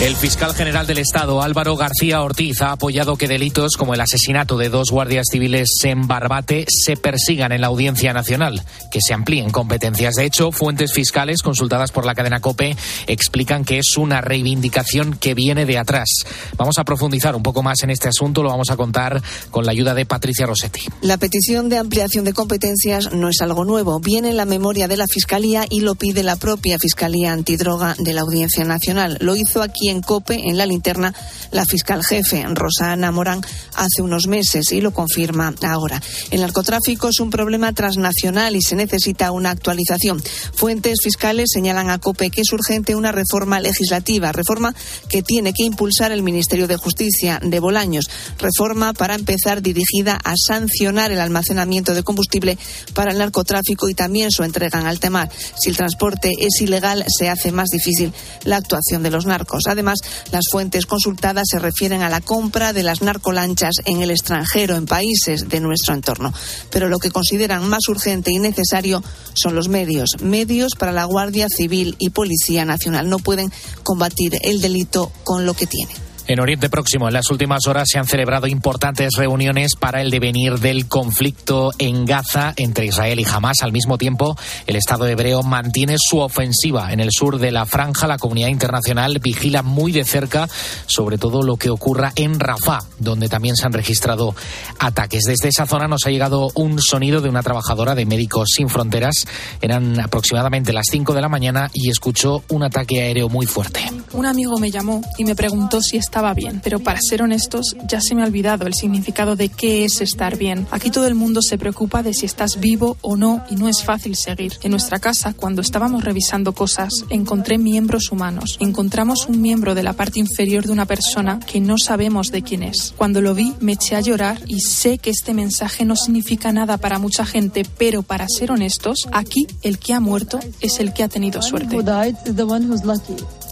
El fiscal general del Estado, Álvaro García Ortiz, ha apoyado que delitos como el asesinato de dos guardias civiles en Barbate se persigan en la Audiencia Nacional, que se amplíen competencias. De hecho, fuentes fiscales consultadas por la cadena COPE explican que es una reivindicación que viene de atrás. Vamos a profundizar un poco más en este asunto, lo vamos a contar con la ayuda de Patricia Rossetti. La petición de ampliación de competencias no es algo nuevo, viene en la memoria de la Fiscalía y lo pide la propia Fiscalía Antidroga de la Audiencia Nacional. Lo hizo aquí en COPE, en la linterna, la fiscal jefe, Rosana Morán, hace unos meses y lo confirma ahora. El narcotráfico es un problema transnacional y se necesita una actualización. Fuentes fiscales señalan a COPE que es urgente una reforma legislativa, reforma que tiene que impulsar el Ministerio de Justicia de Bolaños, reforma para empezar dirigida a sancionar el almacenamiento de combustible para el narcotráfico y también su entrega en alta mar. Si el transporte es ilegal, se hace más difícil la actuación de los narcos. Además, las fuentes consultadas se refieren a la compra de las narcolanchas en el extranjero, en países de nuestro entorno. Pero lo que consideran más urgente y necesario son los medios. Medios para la Guardia Civil y Policía Nacional. No pueden combatir el delito con lo que tienen. En Oriente Próximo, en las últimas horas se han celebrado importantes reuniones para el devenir del conflicto en Gaza entre Israel y Hamas. Al mismo tiempo, el Estado hebreo mantiene su ofensiva en el sur de la franja. La comunidad internacional vigila muy de cerca sobre todo lo que ocurra en Rafah, donde también se han registrado ataques. Desde esa zona nos ha llegado un sonido de una trabajadora de Médicos Sin Fronteras. Eran aproximadamente las 5 de la mañana y escuchó un ataque aéreo muy fuerte. Un amigo me llamó y me preguntó si estaba estaba bien, pero para ser honestos, ya se me ha olvidado el significado de qué es estar bien. Aquí todo el mundo se preocupa de si estás vivo o no y no es fácil seguir. En nuestra casa, cuando estábamos revisando cosas, encontré miembros humanos. Encontramos un miembro de la parte inferior de una persona que no sabemos de quién es. Cuando lo vi, me eché a llorar y sé que este mensaje no significa nada para mucha gente, pero para ser honestos, aquí el que ha muerto es el que ha tenido suerte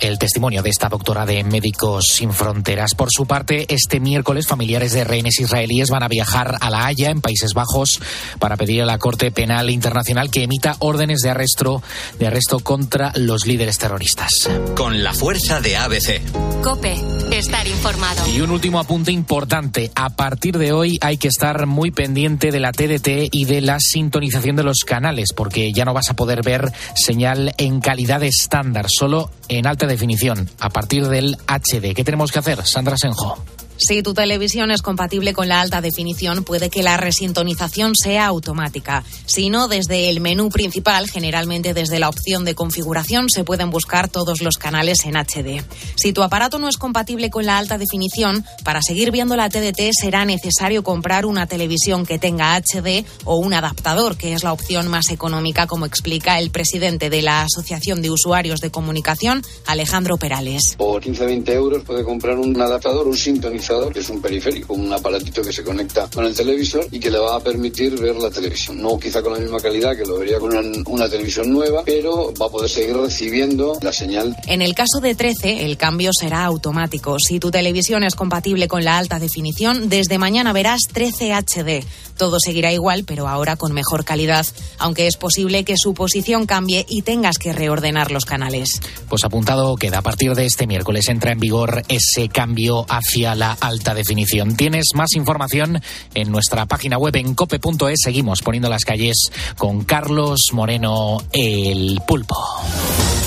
el testimonio de esta doctora de Médicos Sin Fronteras. Por su parte, este miércoles familiares de rehenes israelíes van a viajar a La Haya, en Países Bajos, para pedir a la Corte Penal Internacional que emita órdenes de arresto, de arresto contra los líderes terroristas. Con la fuerza de ABC. Cope, estar informado. Y un último apunte importante. A partir de hoy hay que estar muy pendiente de la TDT y de la sintonización de los canales, porque ya no vas a poder ver señal en calidad estándar, solo en alta definición a partir del HD. ¿Qué tenemos que hacer, Sandra Senjo? Si tu televisión es compatible con la alta definición, puede que la resintonización sea automática. Si no, desde el menú principal, generalmente desde la opción de configuración, se pueden buscar todos los canales en HD. Si tu aparato no es compatible con la alta definición, para seguir viendo la TDT será necesario comprar una televisión que tenga HD o un adaptador, que es la opción más económica, como explica el presidente de la Asociación de Usuarios de Comunicación, Alejandro Perales. Por 15-20 euros puede comprar un adaptador, un sintonizador que es un periférico, un aparatito que se conecta con el televisor y que le va a permitir ver la televisión. No quizá con la misma calidad que lo vería con una, televisión nueva, pero va a poder seguir recibiendo la señal. En el caso de 13, el cambio será automático. Si tu televisión es compatible con la alta definición, desde mañana verás 13 HD. Todo seguirá igual, pero ahora con mejor calidad, aunque es posible que su posición cambie y tengas que reordenar los canales. Pues apuntado queda, a partir de este miércoles entra en vigor ese cambio hacia la alta definición. Tienes más información en nuestra página web en cope.es. Seguimos poniendo las calles con Carlos Moreno, el pulpo.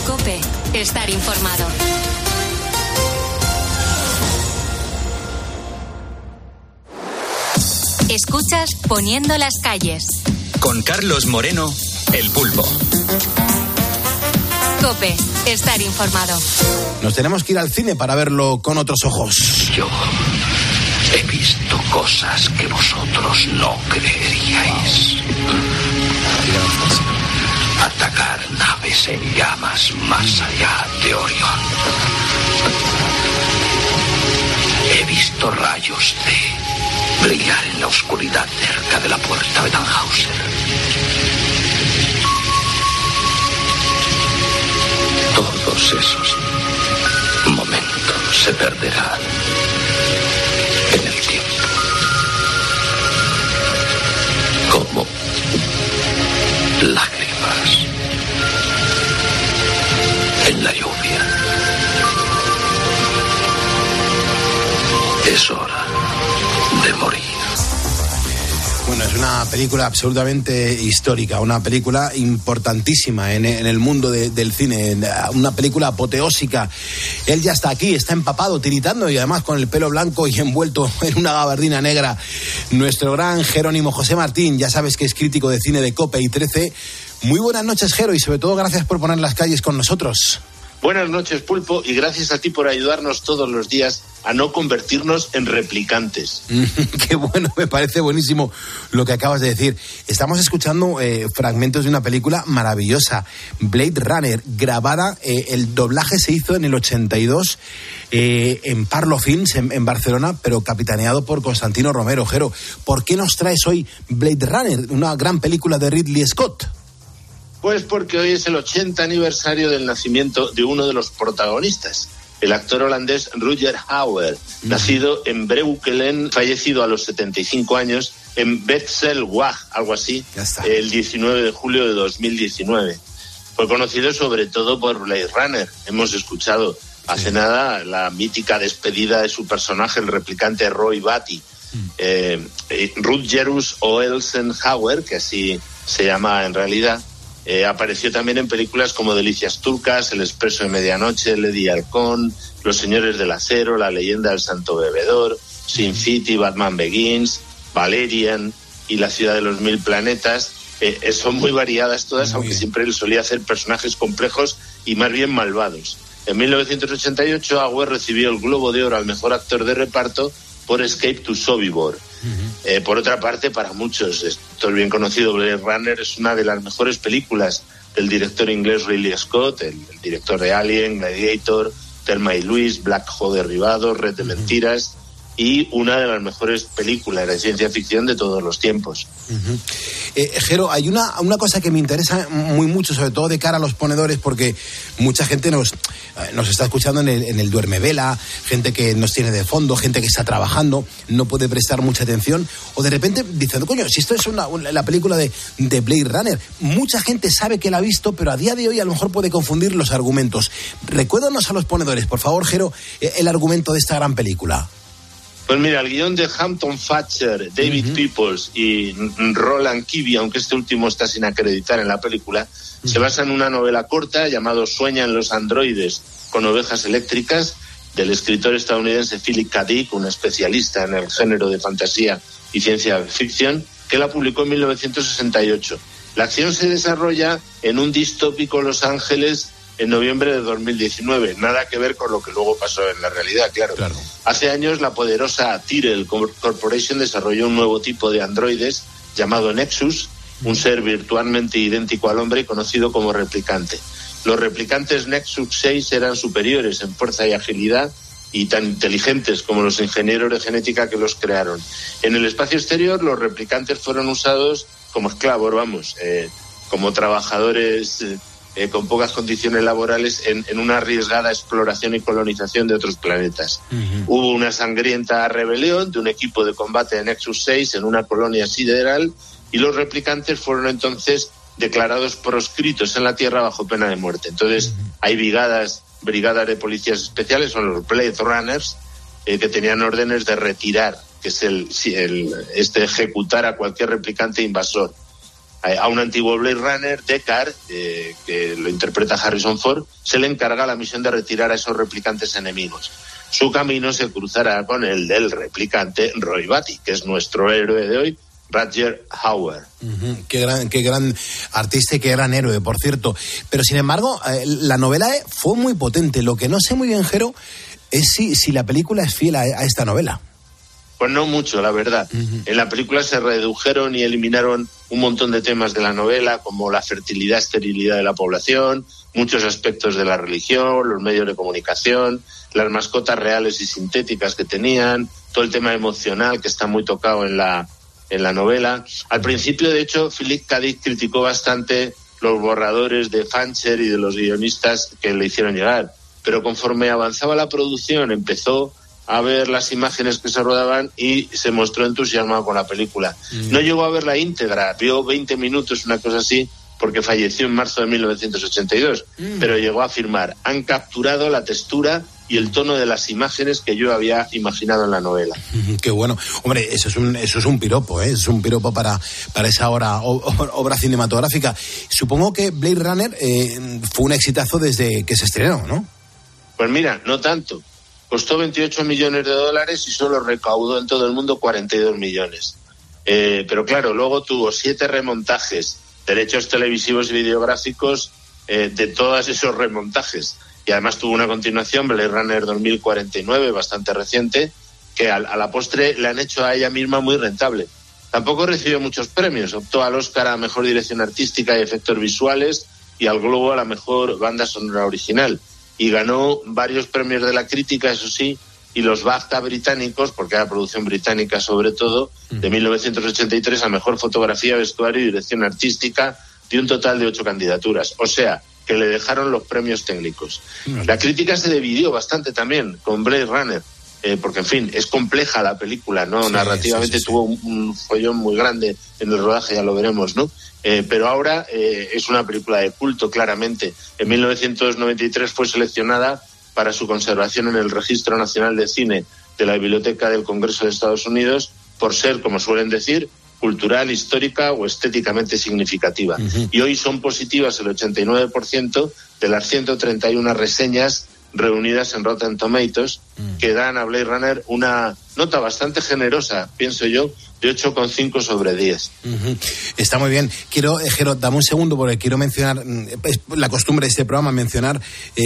Cope, estar informado. Escuchas Poniendo las calles. Con Carlos Moreno, el pulpo. Cope, estar informado. Nos tenemos que ir al cine para verlo con otros ojos. Yo he visto cosas que vosotros no creeríais. Atacar naves en llamas más allá de Orión. He visto rayos de brillar en la oscuridad cerca de la puerta de Tannhauser. Todos esos momentos se perderán en el tiempo. Como lágrimas en la lluvia. Es Bueno, es una película absolutamente histórica, una película importantísima en, en el mundo de- del cine, una película apoteósica. Él ya está aquí, está empapado, tiritando y además con el pelo blanco y envuelto en una gabardina negra. Nuestro gran Jerónimo José Martín, ya sabes que es crítico de cine de Cope y 13. Muy buenas noches, Jero, y sobre todo gracias por poner las calles con nosotros. Buenas noches, Pulpo, y gracias a ti por ayudarnos todos los días a no convertirnos en replicantes. Qué bueno, me parece buenísimo lo que acabas de decir. Estamos escuchando eh, fragmentos de una película maravillosa, Blade Runner, grabada, eh, el doblaje se hizo en el 82 eh, en Parlo Films, en, en Barcelona, pero capitaneado por Constantino Romero. Jero, ¿por qué nos traes hoy Blade Runner, una gran película de Ridley Scott? Pues porque hoy es el 80 aniversario del nacimiento de uno de los protagonistas, el actor holandés Rutger Hauer, nacido en Breukelen, fallecido a los 75 años en Betzelwag, algo así, el 19 de julio de 2019. Fue conocido sobre todo por Blade Runner. Hemos escuchado hace nada la mítica despedida de su personaje, el replicante Roy Batty. Eh, eh, Rutgerus Oelsenhauer, que así se llama en realidad, eh, apareció también en películas como Delicias Turcas, El Expreso de Medianoche, Lady Halcón, Los Señores del Acero, La Leyenda del Santo Bebedor, Sin City, Batman Begins, Valerian y La Ciudad de los Mil Planetas. Eh, eh, son muy variadas todas, aunque siempre él solía hacer personajes complejos y más bien malvados. En 1988, Auer recibió el Globo de Oro al mejor actor de reparto por Escape to Sobibor. Eh, por otra parte, para muchos, esto es bien conocido, Blade Runner es una de las mejores películas del director inglés Ridley Scott, el, el director de Alien, Gladiator, Thelma y Luis, Black Hole Derribado, Red de Mentiras y una de las mejores películas de ciencia ficción de todos los tiempos. Eh, Jero, hay una, una cosa que me interesa muy mucho, sobre todo de cara a los ponedores, porque mucha gente nos, eh, nos está escuchando en el, en el duerme vela, gente que nos tiene de fondo, gente que está trabajando, no puede prestar mucha atención, o de repente diciendo, coño, si esto es una, una- la película de, de Blade Runner, mucha gente sabe que la ha visto, pero a día de hoy a lo mejor puede confundir los argumentos. Recuérdanos a los ponedores, por favor, Jero, eh, el argumento de esta gran película. Pues mira, el guion de Hampton Fatcher, David Peoples y Roland Kibby, aunque este último está sin acreditar en la película, se basa en una novela corta llamado Sueñan los androides con ovejas eléctricas del escritor estadounidense Philip K. Dick, un especialista en el género de fantasía y ciencia ficción, que la publicó en 1968. La acción se desarrolla en un distópico Los Ángeles en noviembre de 2019. Nada que ver con lo que luego pasó en la realidad, claro. Hace años la poderosa Tyrell Cor- Corporation desarrolló un nuevo tipo de androides llamado Nexus, un ser virtualmente idéntico al hombre y conocido como replicante. Los replicantes Nexus 6 eran superiores en fuerza y agilidad y tan inteligentes como los ingenieros de genética que los crearon. En el espacio exterior los replicantes fueron usados como esclavos, vamos, eh, como trabajadores eh, eh, con pocas condiciones laborales en, en una arriesgada exploración y colonización de otros planetas. Hubo una sangrienta rebelión de un equipo de combate de Nexus 6 en una colonia sideral y los replicantes fueron entonces declarados proscritos en la Tierra bajo pena de muerte. Entonces hay brigadas, brigadas de policías especiales, son los Blade Runners, eh, que tenían órdenes de retirar, que es el, el este ejecutar a cualquier replicante invasor. A a un antiguo Blade Runner, Deckard, eh, que lo interpreta Harrison Ford, se le encarga la misión de retirar a esos replicantes enemigos. Su camino se cruzará con el del replicante Roy Batty, que es nuestro héroe de hoy, Roger Hauer. Qué gran, qué gran artista y qué gran héroe, por cierto. Pero sin embargo, eh, la novela eh, fue muy potente. Lo que no sé muy bien, Jero, es si, si la película es fiel a, a esta novela. Pues no mucho, la verdad. En la película se redujeron y eliminaron un montón de temas de la novela, como la fertilidad, esterilidad de la población, muchos aspectos de la religión, los medios de comunicación, las mascotas reales y sintéticas que tenían, todo el tema emocional que está muy tocado en la, en la novela. Al principio, de hecho, Philip. Dick criticó bastante los borradores de Fancher y de los guionistas que le hicieron llegar. Pero conforme avanzaba la producción, empezó a ver las imágenes que se rodaban y se mostró entusiasmado con la película. No llegó a ver la íntegra, vio 20 minutos, una cosa así, porque falleció en marzo de 1982, pero llegó a afirmar, han capturado la textura y el tono de las imágenes que yo había imaginado en la novela. Qué bueno. Hombre, eso es un, eso es un piropo, ¿eh? es un piropo para, para esa obra, obra cinematográfica. Supongo que Blade Runner eh, fue un exitazo desde que se estrenó, ¿no? Pues mira, no tanto. Costó 28 millones de dólares y solo recaudó en todo el mundo 42 millones. Eh, pero claro, luego tuvo siete remontajes, derechos televisivos y videográficos eh, de todos esos remontajes y además tuvo una continuación, Blade Runner 2049, bastante reciente, que a, la postre le han hecho a ella misma muy rentable. Tampoco recibió muchos premios, optó al Oscar a Mejor Dirección Artística y Efectos Visuales y al Globo a la Mejor Banda Sonora Original. Y ganó varios premios de la crítica, eso sí, y los BAFTA británicos, porque era producción británica sobre todo, de 1983 a Mejor Fotografía, Vestuario y Dirección Artística, de un total de ocho candidaturas. O sea, que le dejaron los premios técnicos. La crítica se dividió bastante también con Blade Runner, eh, porque en fin, es compleja la película, ¿no? Narrativamente tuvo un, follón muy grande en el rodaje, ya lo veremos, ¿no? Eh, pero ahora eh, es una película de culto, claramente. En 1993 fue seleccionada para su conservación en el Registro Nacional de Cine de la Biblioteca del Congreso de Estados Unidos por ser, como suelen decir, cultural, histórica o estéticamente significativa. Y hoy son positivas el 89% de las 131 reseñas reunidas en Rotten Tomatoes mm. que dan a Blade Runner una nota bastante generosa, pienso yo, de 8,5 sobre 10. Está muy bien. Quiero, eh, dame un segundo porque quiero mencionar, mm, es la costumbre de este programa, mencionar, eh,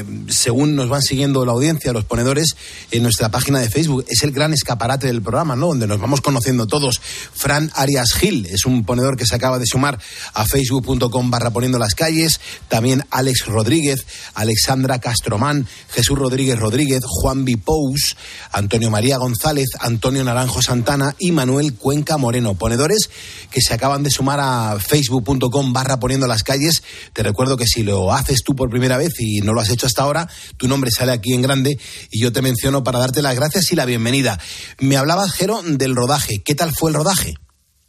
eh, según nos van siguiendo la audiencia, los ponedores, en nuestra página de Facebook. Es el gran escaparate del programa, ¿no? Donde nos vamos conociendo todos. Fran Arias Gil es un ponedor que se acaba de sumar a facebook.com barra poniendo las calles. También Alex Rodríguez, Alexandra Castromán, Jesús Rodríguez Rodríguez, Juan Bipous, Antonio María González, Antonio Naranjo Santana y Manuel Cuenca Moreno. Ponedores que se acaban de sumar a facebook.com barra poniendo las calles. Te recuerdo que si lo haces tú por primera vez y no lo has hecho hasta ahora, tu nombre sale aquí en grande y yo te menciono para darte las gracias y la bienvenida. Me hablaba Jero, del rodaje. ¿Qué tal fue el rodaje?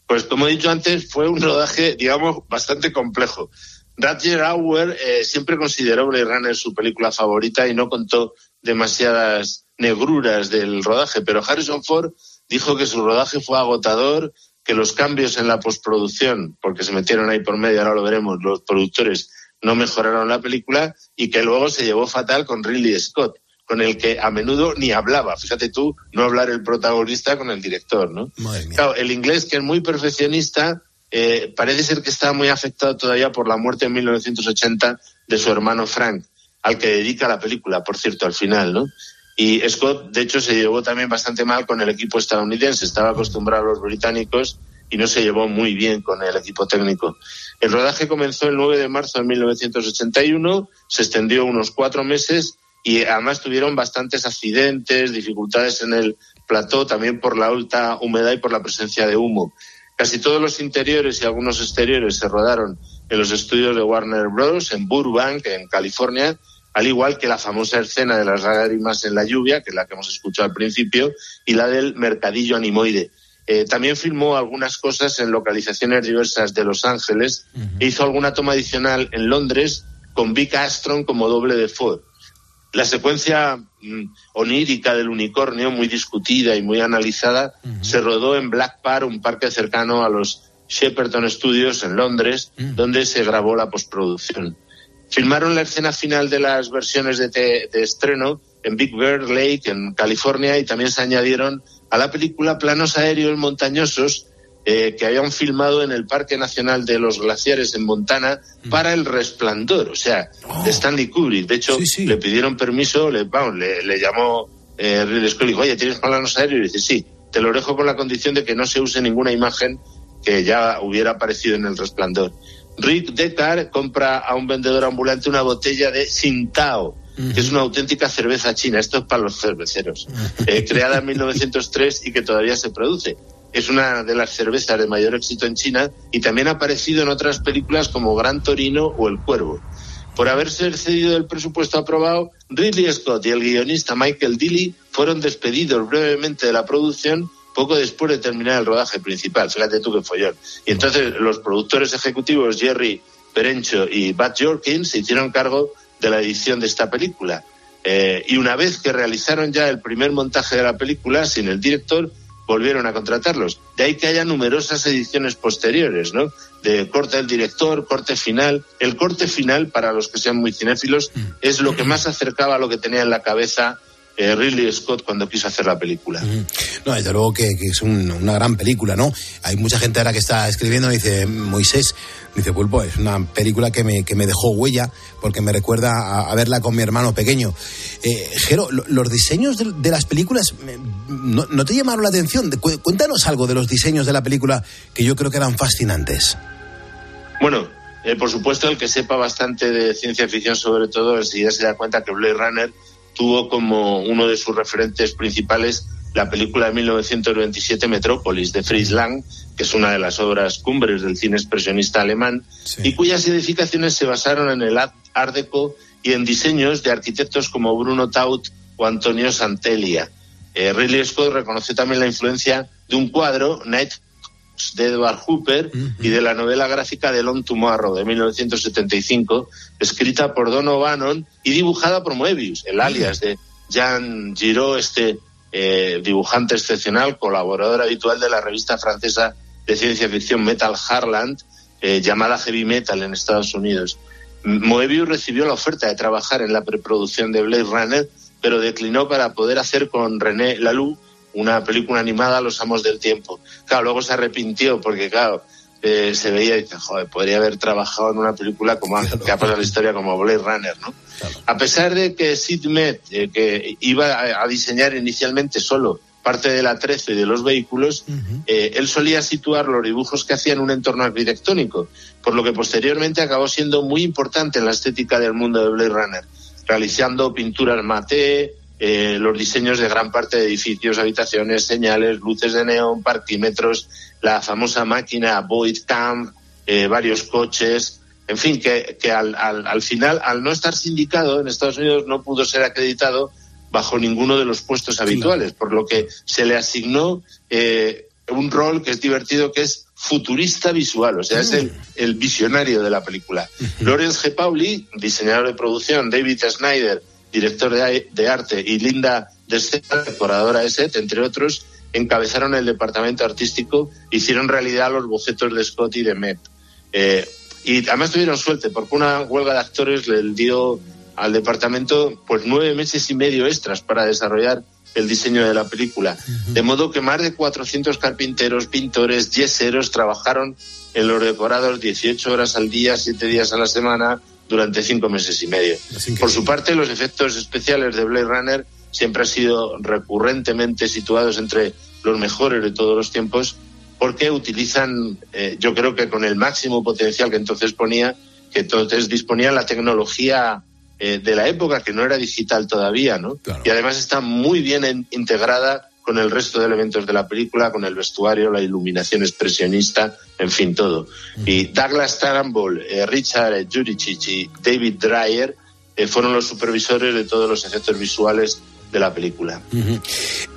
Pues como he dicho antes, fue un rodaje, digamos, bastante complejo. Roger Auer eh, siempre consideró Blade Runner su película favorita y no contó demasiadas negruras del rodaje, pero Harrison Ford dijo que su rodaje fue agotador, que los cambios en la postproducción, porque se metieron ahí por medio, ahora lo veremos, los productores no mejoraron la película y que luego se llevó fatal con Ridley Scott, con el que a menudo ni hablaba. Fíjate tú, no hablar el protagonista con el director, ¿no? Claro, el inglés, que es muy perfeccionista, eh, parece ser que está muy afectado todavía por la muerte en 1980 de su hermano Frank, al que dedica la película, por cierto, al final, ¿no? Y Scott, de hecho, se llevó también bastante mal con el equipo estadounidense. Estaba acostumbrado a los británicos y no se llevó muy bien con el equipo técnico. El rodaje comenzó el 9 de marzo de 1981, se extendió unos cuatro meses y además tuvieron bastantes accidentes, dificultades en el plató, también por la alta humedad y por la presencia de humo. Casi todos los interiores y algunos exteriores se rodaron en los estudios de Warner Bros. en Burbank, en California, al igual que la famosa escena de las lágrimas en la lluvia, que es la que hemos escuchado al principio, y la del mercadillo animoide. Eh, también filmó algunas cosas en localizaciones diversas de Los Ángeles e hizo alguna toma adicional en Londres con Vic Astron como doble de Ford. La secuencia mm, onírica del unicornio, muy discutida y muy analizada, se rodó en Black Park, un parque cercano a los Shepperton Studios en Londres, donde se grabó la postproducción. Filmaron la escena final de las versiones de, estreno en Big Bear Lake, en California, y también se añadieron a la película planos aéreos montañosos eh, que habían filmado en el Parque Nacional de los Glaciares en Montana mm. para El Resplandor, o sea, de oh. Stanley Kubrick. De hecho, le pidieron permiso, le, le, llamó eh, Ridley Scott y dijo, oye, ¿tienes planos aéreos? Y dice, sí, te lo dejo con la condición de que no se use ninguna imagen que ya hubiera aparecido en El Resplandor. Rick Deckard compra a un vendedor ambulante una botella de Sintao, que es una auténtica cerveza china. Esto es para los cerveceros. Eh, creada en 1903 y que todavía se produce. Es una de las cervezas de mayor éxito en China y también ha aparecido en otras películas como Gran Torino o El Cuervo. Por haberse excedido del presupuesto aprobado, Ridley Scott y el guionista Michael Dilly fueron despedidos brevemente de la producción poco después de terminar el rodaje principal. Fíjate tú que follón. Y entonces los productores ejecutivos Jerry Perencho y Bud Jorkins se hicieron cargo de la edición de esta película. Eh, y una vez que realizaron ya el primer montaje de la película, sin el director, volvieron a contratarlos. De ahí que haya numerosas ediciones posteriores, ¿no? De corte del director, corte final. El corte final, para los que sean muy cinéfilos, mm. es lo que más acercaba a lo que tenía en la cabeza eh, Ridley Scott cuando quiso hacer la película. No, desde luego que, es una gran película, ¿no? Hay mucha gente ahora que está escribiendo y dice, Moisés, dice, Pulpo, es una película que me, que me dejó huella porque me recuerda a, verla con mi hermano pequeño. Eh, Jero, los diseños de, las películas, ¿no, te llamaron la atención? Cuéntanos algo de los diseños de la película que yo creo que eran fascinantes. Bueno, eh, por supuesto, el que sepa bastante de ciencia ficción, sobre todo, enseguida se da cuenta que Blade Runner tuvo como uno de sus referentes principales la película de 1927 Metrópolis de Fritz Lang, que es una de las obras cumbres del cine expresionista alemán, y cuyas edificaciones se basaron en el Art Deco y en diseños de arquitectos como Bruno Taut o Antonio Santelia. Eh, Ridley Scott reconoció también la influencia de un cuadro, Night de Edward Hooper y de la novela gráfica de Long Tomorrow de 1975, escrita por Don O'Bannon y dibujada por Moebius, el alias de Jean Giraud, este eh, dibujante excepcional, colaborador habitual de la revista francesa de ciencia ficción Metal Harland, eh, llamada Heavy Metal en Estados Unidos. Moebius recibió la oferta de trabajar en la preproducción de Blade Runner, pero declinó para poder hacer con René Laloux una película animada Los Amos del Tiempo. Claro, luego se arrepintió porque, claro, eh, se veía y dice, joder, podría haber trabajado en una película como que ha pasado la historia como Blade Runner, ¿no? A pesar de que Sid Met, eh, que iba a, diseñar inicialmente solo parte de la 13 y de los vehículos, eh, él solía situar los dibujos que hacía en un entorno arquitectónico, por lo que posteriormente acabó siendo muy importante en la estética del mundo de Blade Runner, realizando pinturas mate, eh, los diseños de gran parte de edificios, habitaciones, señales, luces de neón, parquímetros, la famosa máquina Void Camp, eh, varios coches, en fin, que, que al, al, al, final, al no estar sindicado en Estados Unidos, no pudo ser acreditado bajo ninguno de los puestos habituales, por lo que se le asignó eh, un rol que es divertido, que es futurista visual, o sea, es el, el, visionario de la película. Lawrence G. Pauli, diseñador de producción, David Snyder, director de, arte, y Linda Descena, decoradora de set, entre otros, encabezaron el departamento artístico, hicieron realidad los bocetos de Scott y de Met. Eh, y además tuvieron suerte, porque una huelga de actores le dio al departamento pues nueve meses y medio extras para desarrollar el diseño de la película. De modo que más de 400 carpinteros, pintores, yeseros trabajaron en los decorados 18 horas al día, 7 días a la semana, durante cinco meses y medio. Por su parte, los efectos especiales de Blade Runner siempre han sido recurrentemente situados entre los mejores de todos los tiempos porque utilizan, eh, yo creo que con el máximo potencial que entonces ponía, que entonces disponía la tecnología eh, de la época, que no era digital todavía, ¿no? Y además está muy bien integrada con el resto de elementos de la película, con el vestuario, la iluminación expresionista, en fin, todo. Y Douglas Tarambol, eh, Richard Juricic y David Dreyer eh, fueron los supervisores de todos los efectos visuales de la película.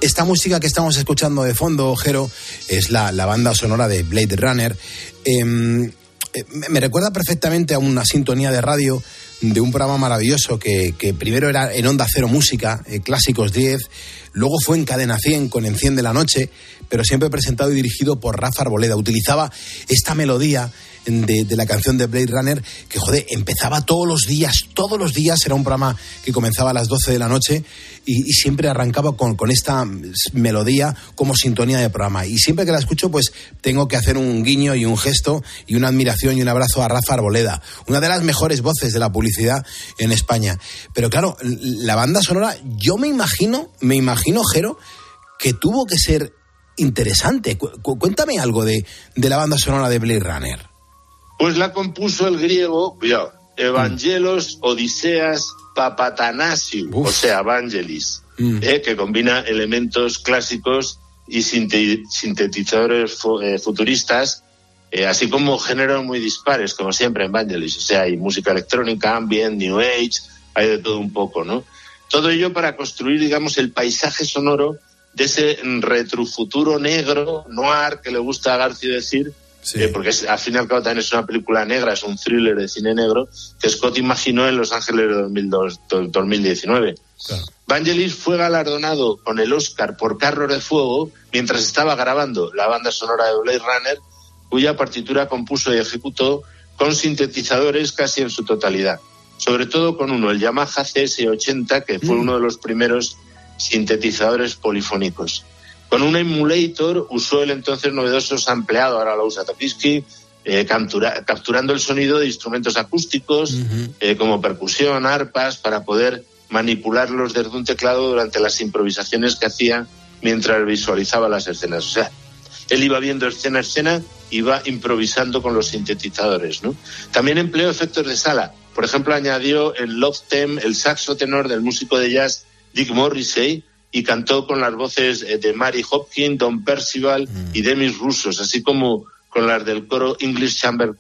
Esta música que estamos escuchando de fondo, Jero, es la, banda sonora de Blade Runner. Em, eh, me recuerda perfectamente a una sintonía de radio de un programa maravilloso que, primero era en Onda Cero Música, Clásicos 10, Luego fue en Cadena 100 con Enciende la Noche, pero siempre presentado y dirigido por Rafa Arboleda. Utilizaba esta melodía de, la canción de Blade Runner que, joder, empezaba todos los días, todos los días. Era un programa que comenzaba a las 12 de la noche y, siempre arrancaba con, con, esta melodía como sintonía de programa. Y siempre que la escucho, pues tengo que hacer un guiño y un gesto y una admiración y un abrazo a Rafa Arboleda, una de las mejores voces de la publicidad en España. Pero claro, la banda sonora, yo me imagino, me imagino, Jero, que tuvo que ser interesante. cuéntame algo de, de la banda sonora de Blade Runner. Pues la compuso el griego, cuidado, Evangelos, Odiseas, Papatanasiu, o sea, Evangelis, mm. eh, que combina elementos clásicos y sintetizadores eh, futuristas, eh, así como géneros muy dispares, como siempre en Evangelis. O sea, hay música electrónica, ambient, New Age, hay de todo un poco, ¿no? Todo ello para construir, digamos, el paisaje sonoro de ese retrofuturo negro, noir, que le gusta a García decir, eh, porque es, al fin y al cabo también es una película negra, es un thriller de cine negro, que Scott imaginó en Los Ángeles de 2002, 2019. Vangelis fue galardonado con el Oscar por Carro de Fuego mientras estaba grabando la banda sonora de Blade Runner, cuya partitura compuso y ejecutó con sintetizadores casi en su totalidad. Sobre todo con uno, el Yamaha CS80, que fue mm. uno de los primeros sintetizadores polifónicos. Con un emulator usó el entonces novedoso sampleado, ahora lo usa Topisky, eh, capturando el sonido de instrumentos acústicos eh, como percusión, arpas, para poder manipularlos desde un teclado durante las improvisaciones que hacía mientras visualizaba las escenas. O sea, él iba viendo escena a escena, iba improvisando con los sintetizadores. ¿no? También empleó efectos de sala. Por ejemplo, añadió el Love Theme, el saxo tenor del músico de jazz Dick Morrissey, y cantó con las voces eh, de Mary Hopkins, Don Percival mm. y Demis Russos, así como con las del coro English Chamber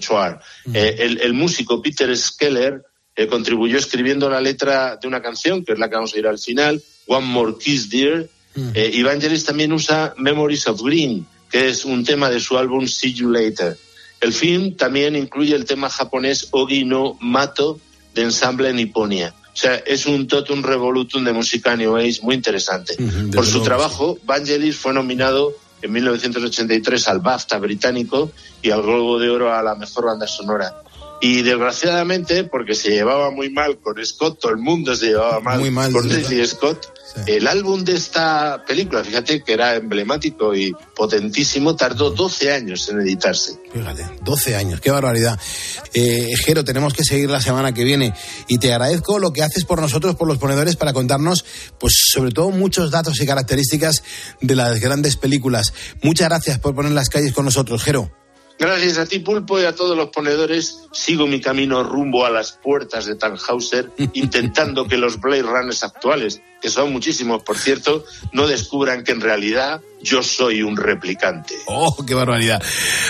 Choir. Mm. Eh, el, músico Peter Skeller eh, contribuyó escribiendo la letra de una canción, que es la que vamos a ir al final, One More Kiss Dear, Mm. Eh, Evangelis también usa Memories of Green, que es un tema de su álbum See You Later. El film también incluye el tema japonés Ogi no Mato de ensamble Niponia. O sea, es un totum revolutum de música New Age muy interesante. Por su trabajo, Vangelis fue nominado en 1983 al BAFTA británico y al Globo de Oro a la mejor banda sonora. Y desgraciadamente, porque se llevaba muy mal con Scott, todo el mundo se llevaba mal, muy mal con Ridley Scott, el álbum de esta película, fíjate que era emblemático y potentísimo, tardó 12 años en editarse. Fíjate, 12 años, qué barbaridad. Eh, Jero, tenemos que seguir la semana que viene y te agradezco lo que haces por nosotros, por los ponedores, para contarnos, pues sobre todo muchos datos y características de las grandes películas. Muchas gracias por poner las calles con nosotros, Jero. Gracias a ti, Pulpo, y a todos los ponedores, sigo mi camino rumbo a las puertas de Tannhauser, intentando que los Blade Runners actuales, que son muchísimos, por cierto, no descubran que en realidad yo soy un replicante. ¡Oh, qué barbaridad!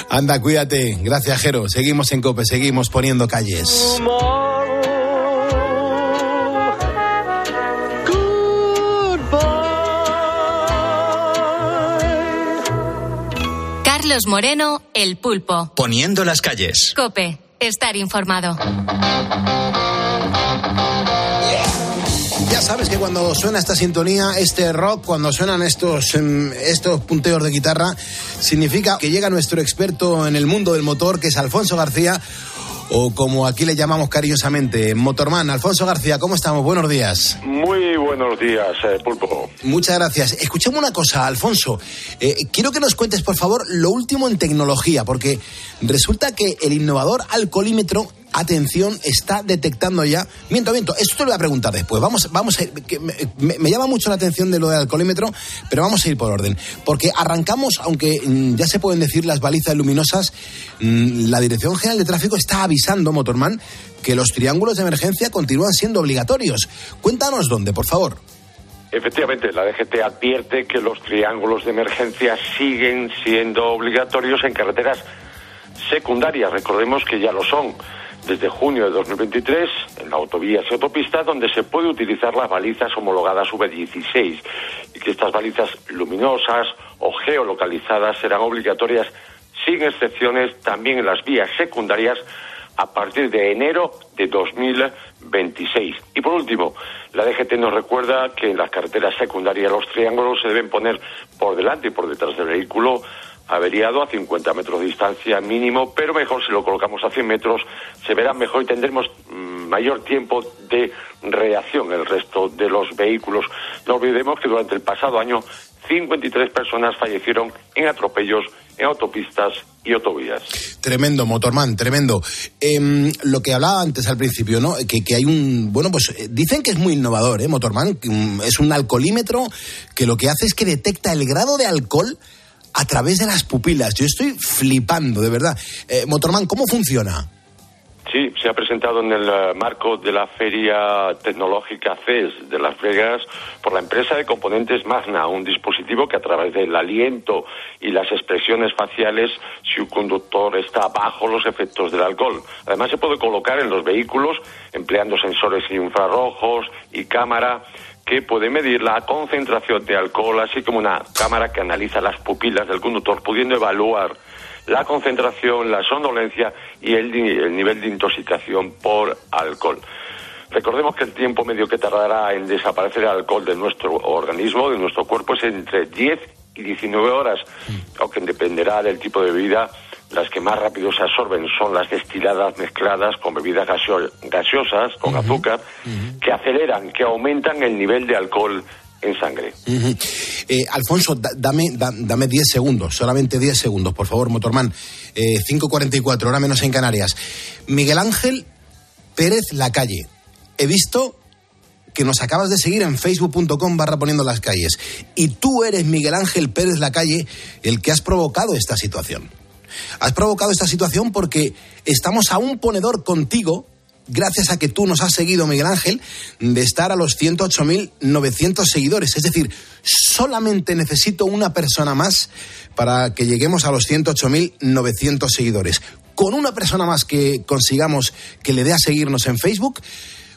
Anda, cuídate. Gracias, Jero. Seguimos en COPE, seguimos poniendo calles. Carlos Moreno, El Pulpo. Poniendo las calles. Cope, estar informado. Ya sabes que cuando suena esta sintonía, este rock, cuando suenan estos, em, estos punteos de guitarra, significa que llega nuestro experto en el mundo del motor, que es Alfonso García, o como aquí le llamamos cariñosamente, Motorman. Alfonso García, ¿cómo estamos? Buenos días. Muy buenos días, eh, Pulpo. Muchas gracias. Escuchemos una cosa, Alfonso. Eh, quiero que nos cuentes, por favor, lo último en tecnología, porque resulta que el innovador alcoholímetro atención, está detectando ya. Miento, miento, esto te lo voy a preguntar después. Vamos, vamos a que me, llama mucho la atención de lo del alcoholímetro, pero vamos a ir por orden. Porque arrancamos, aunque mm, ya se pueden decir las balizas luminosas, mm, la Dirección General de Tráfico está avisando, Motorman, que los triángulos de emergencia continúan siendo obligatorios. Cuéntanos dónde, por favor. Efectivamente, la DGT advierte que los triángulos de emergencia siguen siendo obligatorios en carreteras secundarias. Recordemos que ya lo son desde junio de 2023 en la autovías y autopistas donde se puede utilizar las balizas homologadas V16 y que estas balizas luminosas o geolocalizadas serán obligatorias sin excepciones también en las vías secundarias a partir de enero de 2026. Y por último, la DGT nos recuerda que en las carreteras secundarias los triángulos se deben poner por delante y por detrás del vehículo averiado a 50 metros de distancia mínimo, pero mejor si lo colocamos a 100 metros, se verá mejor y tendremos mm, mayor tiempo de reacción el resto de los vehículos. No olvidemos que durante el pasado año 53 personas fallecieron en atropellos en autopistas y autovías. Tremendo, Motorman, tremendo. Em, lo que hablaba antes al principio, ¿no? Que, que, hay un. Bueno, pues eh, dicen que es muy innovador, ¿eh, Motorman? Mm, es un alcoholímetro que lo que hace es que detecta el grado de alcohol a través de las pupilas. Yo estoy flipando, de verdad. Eh, Motorman, ¿cómo funciona? Sí, se ha presentado en el eh, marco de la Feria Tecnológica CES de Las Vegas por la empresa de componentes Magna, un dispositivo que a través del aliento y las expresiones faciales, si un conductor está bajo los efectos del alcohol. Además, se puede colocar en los vehículos empleando sensores infrarrojos y cámara que puede medir la concentración de alcohol, así como una cámara que analiza las pupilas del conductor, pudiendo evaluar la concentración, la somnolencia y el, el nivel de intoxicación por alcohol. Recordemos que el tiempo medio que tardará en desaparecer el alcohol de nuestro organismo, de nuestro cuerpo, es entre 10 y 19 horas, aunque dependerá del tipo de bebida. Las que más rápido se absorben son las destiladas mezcladas con bebidas gaseosas, con azúcar, que aceleran, que aumentan el nivel de alcohol en sangre. Eh, Alfonso, dame, dame 10 segundos, solamente 10 segundos, por favor, Motorman. Eh, 5.44, hora menos en Canarias. Miguel Ángel Pérez Lacalle. He visto que nos acabas de seguir en facebook.com barra poniendo las calles. Y tú eres Miguel Ángel Pérez Lacalle el que has provocado esta situación. Has provocado esta situación porque estamos a un ponedor contigo gracias a que tú nos has seguido, Miguel Ángel, de estar a los 108.900 seguidores. Es decir, solamente necesito una persona más para que lleguemos a los 108.900 seguidores. Con una persona más que consigamos que le dé a seguirnos en Facebook,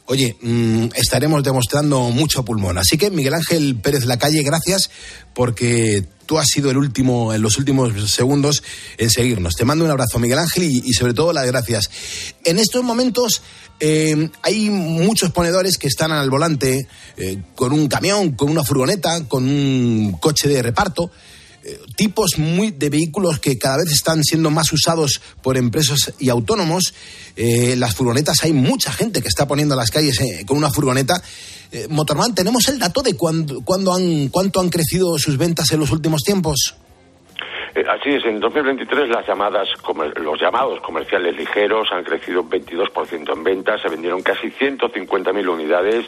oye, mm, estaremos demostrando mucho pulmón. Así que, Miguel Ángel Pérez Lacalle, gracias porque tú has sido el último, en los últimos segundos, en seguirnos. Te mando un abrazo, Miguel Ángel, y, sobre todo las gracias. En estos momentos eh, hay muchos ponedores que están al volante eh, con un camión, con una furgoneta, con un coche de reparto tipos muy de vehículos que cada vez están siendo más usados por empresas y autónomos. Eh, las furgonetas, hay mucha gente que está poniendo las calles eh, con una furgoneta. Eh, Motorman, ¿tenemos el dato de cuándo, han, cuánto han crecido sus ventas en los últimos tiempos? Así es, en 2023 las llamadas, los llamados comerciales ligeros han crecido un 22% en ventas, se vendieron casi 150.000 unidades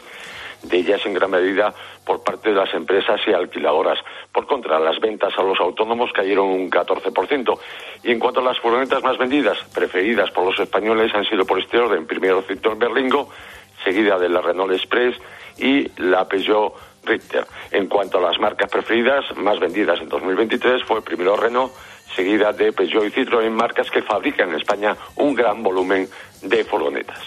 de ellas en gran medida por parte de las empresas y alquiladoras. Por contra, las ventas a los autónomos cayeron un 14%. Y en cuanto a las furgonetas más vendidas, preferidas por los españoles, han sido por este orden. Primero Citroën Berlingo, seguida de la Renault Express y la Peugeot Richter. En cuanto a las marcas preferidas más vendidas en 2023, fue primero Renault, seguida de Peugeot y Citroën, marcas que fabrican en España un gran volumen de furgonetas.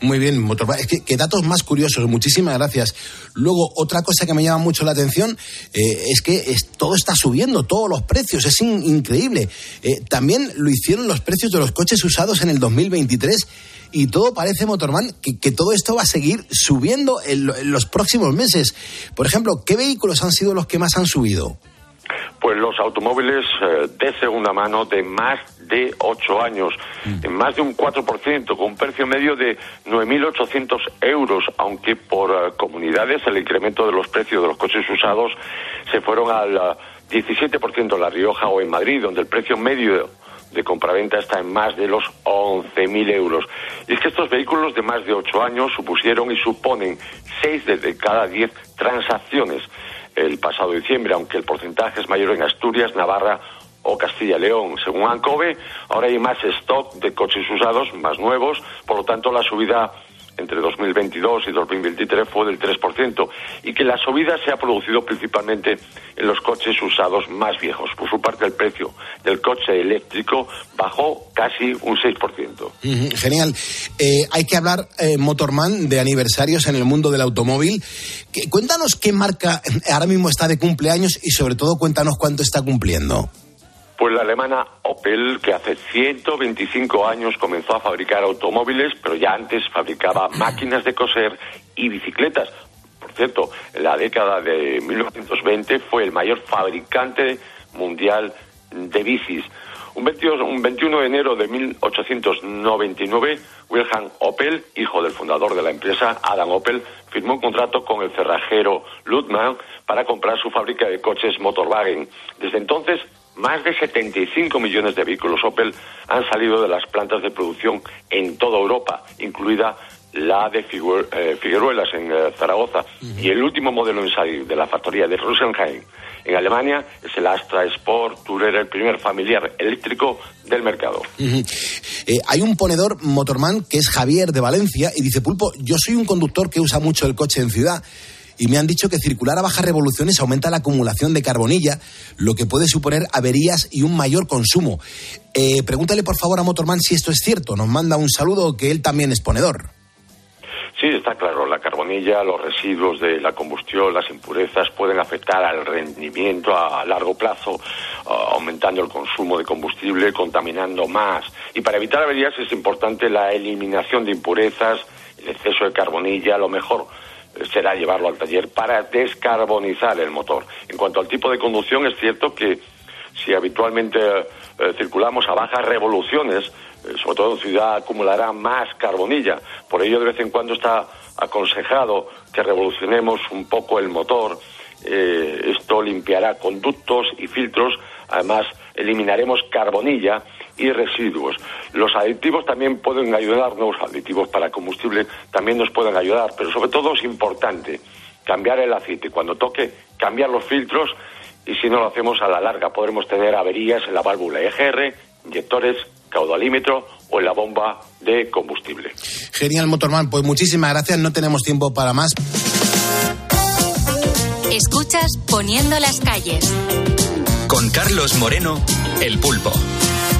Muy bien, motor. Es que, datos más curiosos, muchísimas gracias. Luego, otra cosa que me llama mucho la atención eh, es que todo está subiendo, todos los precios, es increíble. Eh, también lo hicieron los precios de los coches usados en el 2023 y todo parece, Motorman, que, todo esto va a seguir subiendo en, los próximos meses. Por ejemplo, ¿qué vehículos han sido los que más han subido? Pues los automóviles eh, de segunda mano de más de ocho años, mm. en más de un 4%, con un precio medio de 9.800 euros, aunque por eh, comunidades el incremento de los precios de los coches usados se fueron al 17% eh, en La Rioja o en Madrid, donde el precio medio de compraventa está en más de los 11.000 euros. Y es que estos vehículos de más de ocho años supusieron y suponen seis de cada diez transacciones el pasado diciembre, aunque el porcentaje es mayor en Asturias, Navarra o Castilla-León. Según ANCOVE, ahora hay más stock de coches usados, más nuevos, por lo tanto la subida entre 2022 y 2023 fue del 3% y que la subida se ha producido principalmente en los coches usados más viejos. Por su parte, el precio del coche eléctrico bajó casi un 6%. genial. Eh, hay que hablar, eh, Motorman, de aniversarios en el mundo del automóvil. cuéntanos qué marca ahora mismo está de cumpleaños y sobre todo cuéntanos cuánto está cumpliendo. Pues la alemana Opel, que hace 125 años comenzó a fabricar automóviles, pero ya antes fabricaba máquinas de coser y bicicletas. Por cierto, en la década de 1920 fue el mayor fabricante mundial de bicis. Un 21, de enero de 1899, Wilhelm Opel, hijo del fundador de la empresa, Adam Opel, firmó un contrato con el cerrajero Ludman para comprar su fábrica de coches Motorwagen. Desde entonces, más de 75 millones de vehículos Opel han salido de las plantas de producción en toda Europa, incluida la de eh, Figueruelas en eh, Zaragoza. Y el último modelo en salir de la factoría de Rosenheim en Alemania es el Astra Sport Tourer, el primer familiar eléctrico del mercado. Eh, hay un ponedor motorman que es Javier de Valencia y dice, Pulpo, yo soy un conductor que usa mucho el coche en ciudad y me han dicho que circular a bajas revoluciones aumenta la acumulación de carbonilla, lo que puede suponer averías y un mayor consumo. Eh, pregúntale por favor a Motorman si esto es cierto. Nos manda un saludo que él también es ponedor. Sí, está claro. La carbonilla, los residuos de la combustión, las impurezas pueden afectar al rendimiento a largo plazo, aumentando el consumo de combustible, contaminando más. Y para evitar averías es importante la eliminación de impurezas, el exceso de carbonilla, lo mejor será llevarlo al taller para descarbonizar el motor. En cuanto al tipo de conducción, es cierto que si habitualmente eh, circulamos a bajas revoluciones, eh, sobre todo en ciudad, acumulará más carbonilla. Por ello, de vez en cuando está aconsejado que revolucionemos un poco el motor. esto limpiará conductos y filtros. Además, eliminaremos carbonilla y residuos. Los aditivos también pueden ayudarnos, aditivos para combustible también nos pueden ayudar, pero sobre todo es importante cambiar el aceite. Cuando toque, cambiar los filtros y si no lo hacemos a la larga podremos tener averías en la válvula EGR, inyectores, caudalímetro o en la bomba de combustible. Genial, Motorman. Pues muchísimas gracias. No tenemos tiempo para más. Escuchas Poniendo las calles. Con Carlos Moreno, El Pulpo.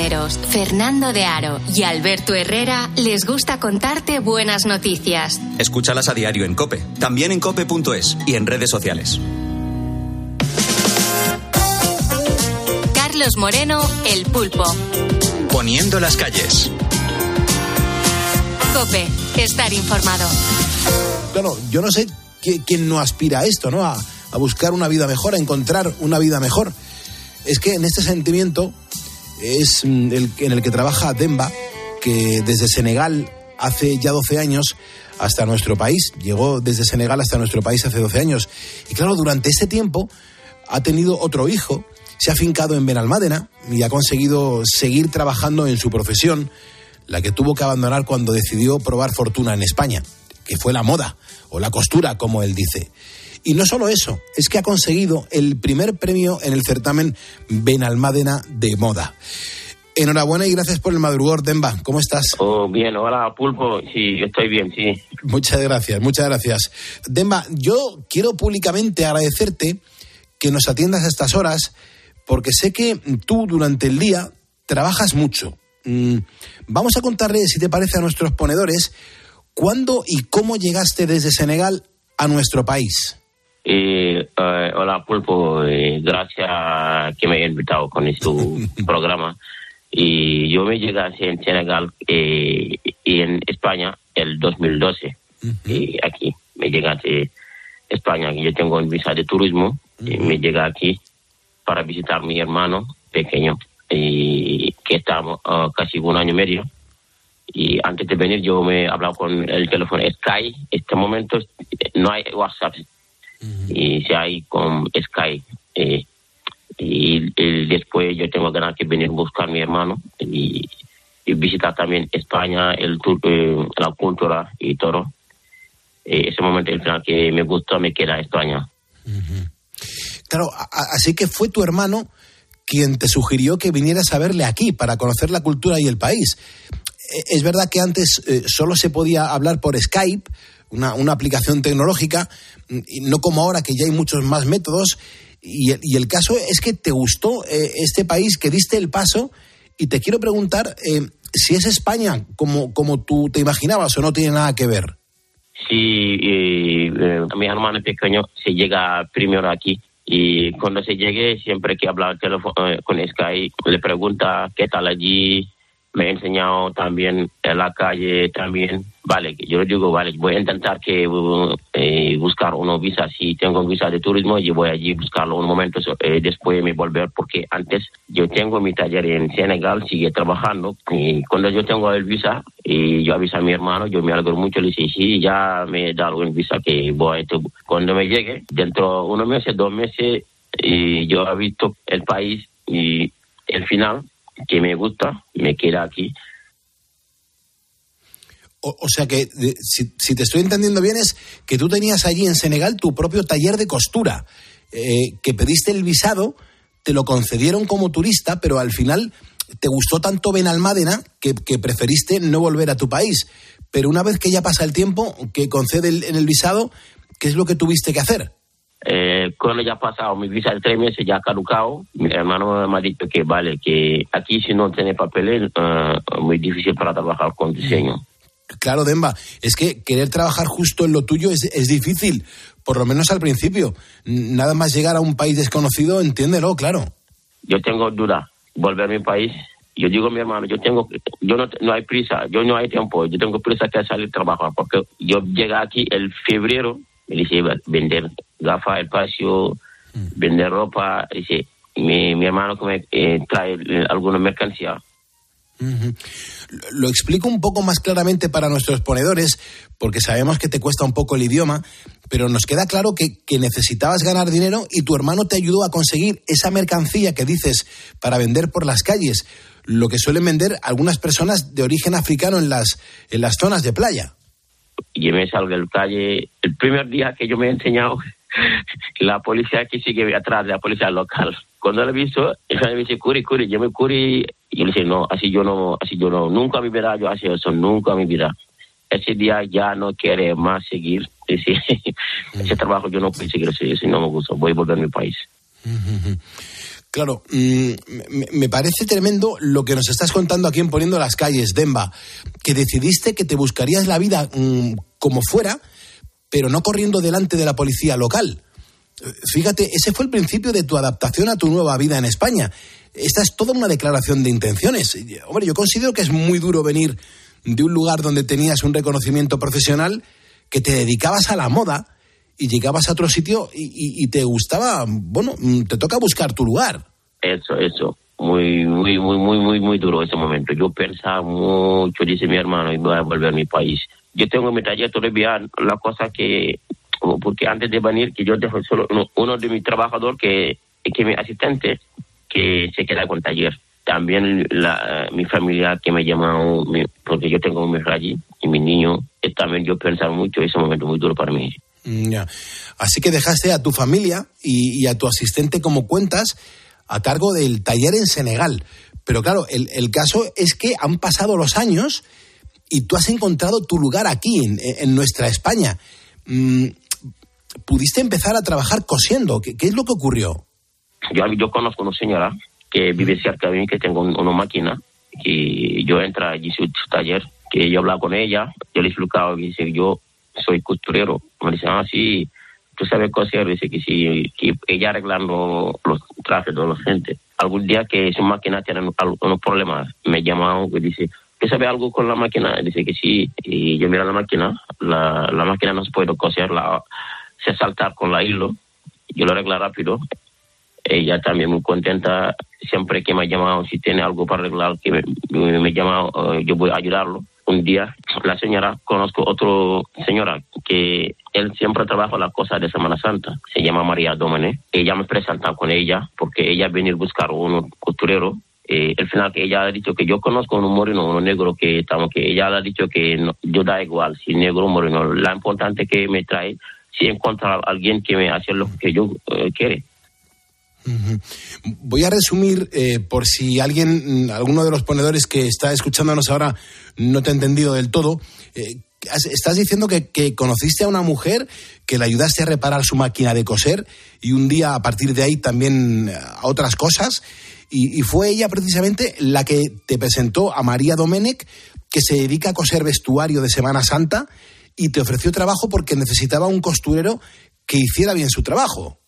Fernando de Aro y Alberto Herrera les gusta contarte buenas noticias. Escúchalas a diario en Cope, también en cope.es y en redes sociales. Carlos Moreno, El Pulpo. Poniendo las calles. Cope, estar informado. Claro, yo no sé quién no aspira a esto, ¿no? A, a buscar una vida mejor, a encontrar una vida mejor. Es que en este sentimiento es mm, el, en el que trabaja Demba, que desde Senegal hace ya 12 años hasta nuestro país. Llegó desde Senegal hasta nuestro país hace 12 años. Y claro, durante ese tiempo ha tenido otro hijo, se ha fincado en Benalmádena y ha conseguido seguir trabajando en su profesión, la que tuvo que abandonar cuando decidió probar fortuna en España, que fue la moda o la costura, como él dice. Y no solo eso, es que ha conseguido el primer premio en el certamen Benalmádena de Moda. Enhorabuena y gracias por el madrugor, Demba. ¿Cómo estás? Oh, bien, hola, Pulpo. Sí, estoy bien, sí. Muchas gracias, muchas gracias. Demba, yo quiero públicamente agradecerte que nos atiendas a estas horas, porque sé que tú durante el día trabajas mucho. Mm, vamos a contarle, si te parece, a nuestros ponedores, cuándo y cómo llegaste desde Senegal a nuestro país. Eh, hola Pulpo, eh, gracias que me haya invitado con este programa. Y yo me llegué en Senegal eh, y en España el 2012. Y aquí me llegué a España, yo tengo un visa de turismo. y me llegué aquí para visitar a mi hermano pequeño, y que estamos ah, casi un año y medio. Y antes de venir yo me he hablado con el teléfono Sky. En este momento no hay WhatsApp, y si hay con Sky. Eh, y, después yo tengo ganas de venir a buscar a mi hermano y, visitar también España, el eh, la cultura y todo. Eh, ese momento el final que me gustó me queda España. Claro, así que fue tu hermano quien te sugirió que vinieras a verle aquí para conocer la cultura y el país. E, es verdad que antes solo se podía hablar por Skype, una, una aplicación tecnológica, no como ahora que ya hay muchos más métodos. Y, y el caso es que te gustó eh, este país, que diste el paso, y te quiero preguntar eh, si es España como, como tú te imaginabas o no tiene nada que ver. Sí, eh, mi hermano pequeño se llega primero aquí y cuando se llegue siempre que habla teléfono, con Sky le pregunta qué tal allí, me ha enseñado también en la calle también vale yo digo vale voy a intentar que eh, buscar una visa si tengo visa de turismo y voy allí buscarlo un momento eh, después me volver porque antes yo tengo mi taller en Senegal sigue trabajando y cuando yo tengo el visa y yo aviso a mi hermano yo me alegro mucho le dice sí ya me he dado un visa que voy cuando me llegue dentro de unos meses dos meses y yo he visto el país y el final que me gusta, me queda aquí. O, sea que, si, te estoy entendiendo bien, es que tú tenías allí en Senegal tu propio taller de costura, eh, que pediste el visado, te lo concedieron como turista, pero al final te gustó tanto Benalmádena que, que preferiste no volver a tu país. Pero una vez que ya pasa el tiempo, que concede en el visado, ¿qué es lo que tuviste que hacer? Eh, cuando ya ha pasado mi visa de tres meses, ya ha caducado, mi hermano me ha dicho que vale, que aquí si no tiene papeles, uh, muy difícil para trabajar con diseño. Claro, Demba, es que querer trabajar justo en lo tuyo es, es difícil, por lo menos al principio. Nada más llegar a un país desconocido, entiéndelo, claro. Yo tengo duda, volver a mi país. Yo digo a mi hermano, yo tengo, yo no, no hay prisa, yo no hay tiempo, yo tengo prisa que salir a trabajar, porque yo llegué aquí el febrero, me dice vender gafas, espacio, vender ropa, dice, mi, mi hermano que me eh, trae alguna mercancía lo explico un poco más claramente para nuestros ponedores, porque sabemos que te cuesta un poco el idioma, pero nos queda claro que, necesitabas ganar dinero y tu hermano te ayudó a conseguir esa mercancía que dices para vender por las calles, lo que suelen vender algunas personas de origen africano en las, en las zonas de playa. Yo me salgo de la calle, el primer día que yo me he enseñado, la policía que sigue atrás de la policía local. Cuando lo he visto, me dice, curi, curi, yo me curi y yo le dije, no, así yo no, así yo no, nunca mi vida yo hacía eso, nunca mi vida. Ese día ya no quiere más seguir. Ese, ese trabajo yo no puedo seguir así, no me gusta, voy a volver a mi país. Claro, mm, me parece tremendo lo que nos estás contando aquí en Poniendo las Calles, Demba, que decidiste que te buscarías la vida mm, como fuera, pero no corriendo delante de la policía local. Fíjate, ese fue el principio de tu adaptación a tu nueva vida en España esta es toda una declaración de intenciones. Hombre, yo considero que es muy duro venir de un lugar donde tenías un reconocimiento profesional, que te dedicabas a la moda y llegabas a otro sitio y, te gustaba, bueno, mm, te toca buscar tu lugar. Eso, eso. Muy, muy, muy, muy, muy, muy duro ese momento. Yo pensaba mucho, dice mi hermano, y voy a volver a mi país. Yo tengo mi taller todavía, la cosa que, porque antes de venir, que yo dejo solo uno, de mis trabajadores que, que mi asistente, que se queda con taller. También la, mi familia que me llama, porque yo tengo mi allí y mi niño, también yo pensaba mucho, ese momento muy duro para mí. Mm, Así que dejaste a tu familia y, a tu asistente como cuentas a cargo del taller en Senegal. Pero claro, el, el, caso es que han pasado los años y tú has encontrado tu lugar aquí, en, en nuestra España. Mm, pudiste empezar a trabajar cosiendo. ¿Qué, ¿Qué, es lo que ocurrió? Yo, yo conozco una señora que vive cerca de mí, que tengo una máquina, que yo entro allí su taller, que yo hablaba con ella, yo le explicaba que dice, yo soy costurero. Me dice, ah, sí, tú sabes coser, dice que sí, que ella arreglando los trajes de la gente. Algún día que su máquina tiene unos problemas, me llama y dice, ¿tú sabes algo con la máquina? Dice que sí, y yo miro la máquina, la, la máquina no se puede coser, la, se salta con la hilo, yo lo arreglo rápido, ella también muy contenta siempre que me ha llamado si tiene algo para arreglar que me, llama yo voy a ayudarlo un día la señora conozco otro señora que él siempre trabaja la cosa de Semana Santa se llama María Domene ella me presenta con ella porque ella viene a buscar un costurero eh, al final que ella ha dicho que yo conozco un moreno, un negro que estamos, que ella ha dicho que yo da igual si negro o moreno, la importante que me trae si encuentra a alguien que me hace lo que yo eh, quiere Voy a resumir, eh, por si alguien, mm, alguno de los ponedores que está escuchándonos ahora no te ha entendido del todo. Eh, estás diciendo que, conociste a una mujer que le ayudaste a reparar su máquina de coser y un día a partir de ahí también a otras cosas. Y, fue ella precisamente la que te presentó a María Domenech, que se dedica a coser vestuario de Semana Santa y te ofreció trabajo porque necesitaba un costurero que hiciera bien su trabajo.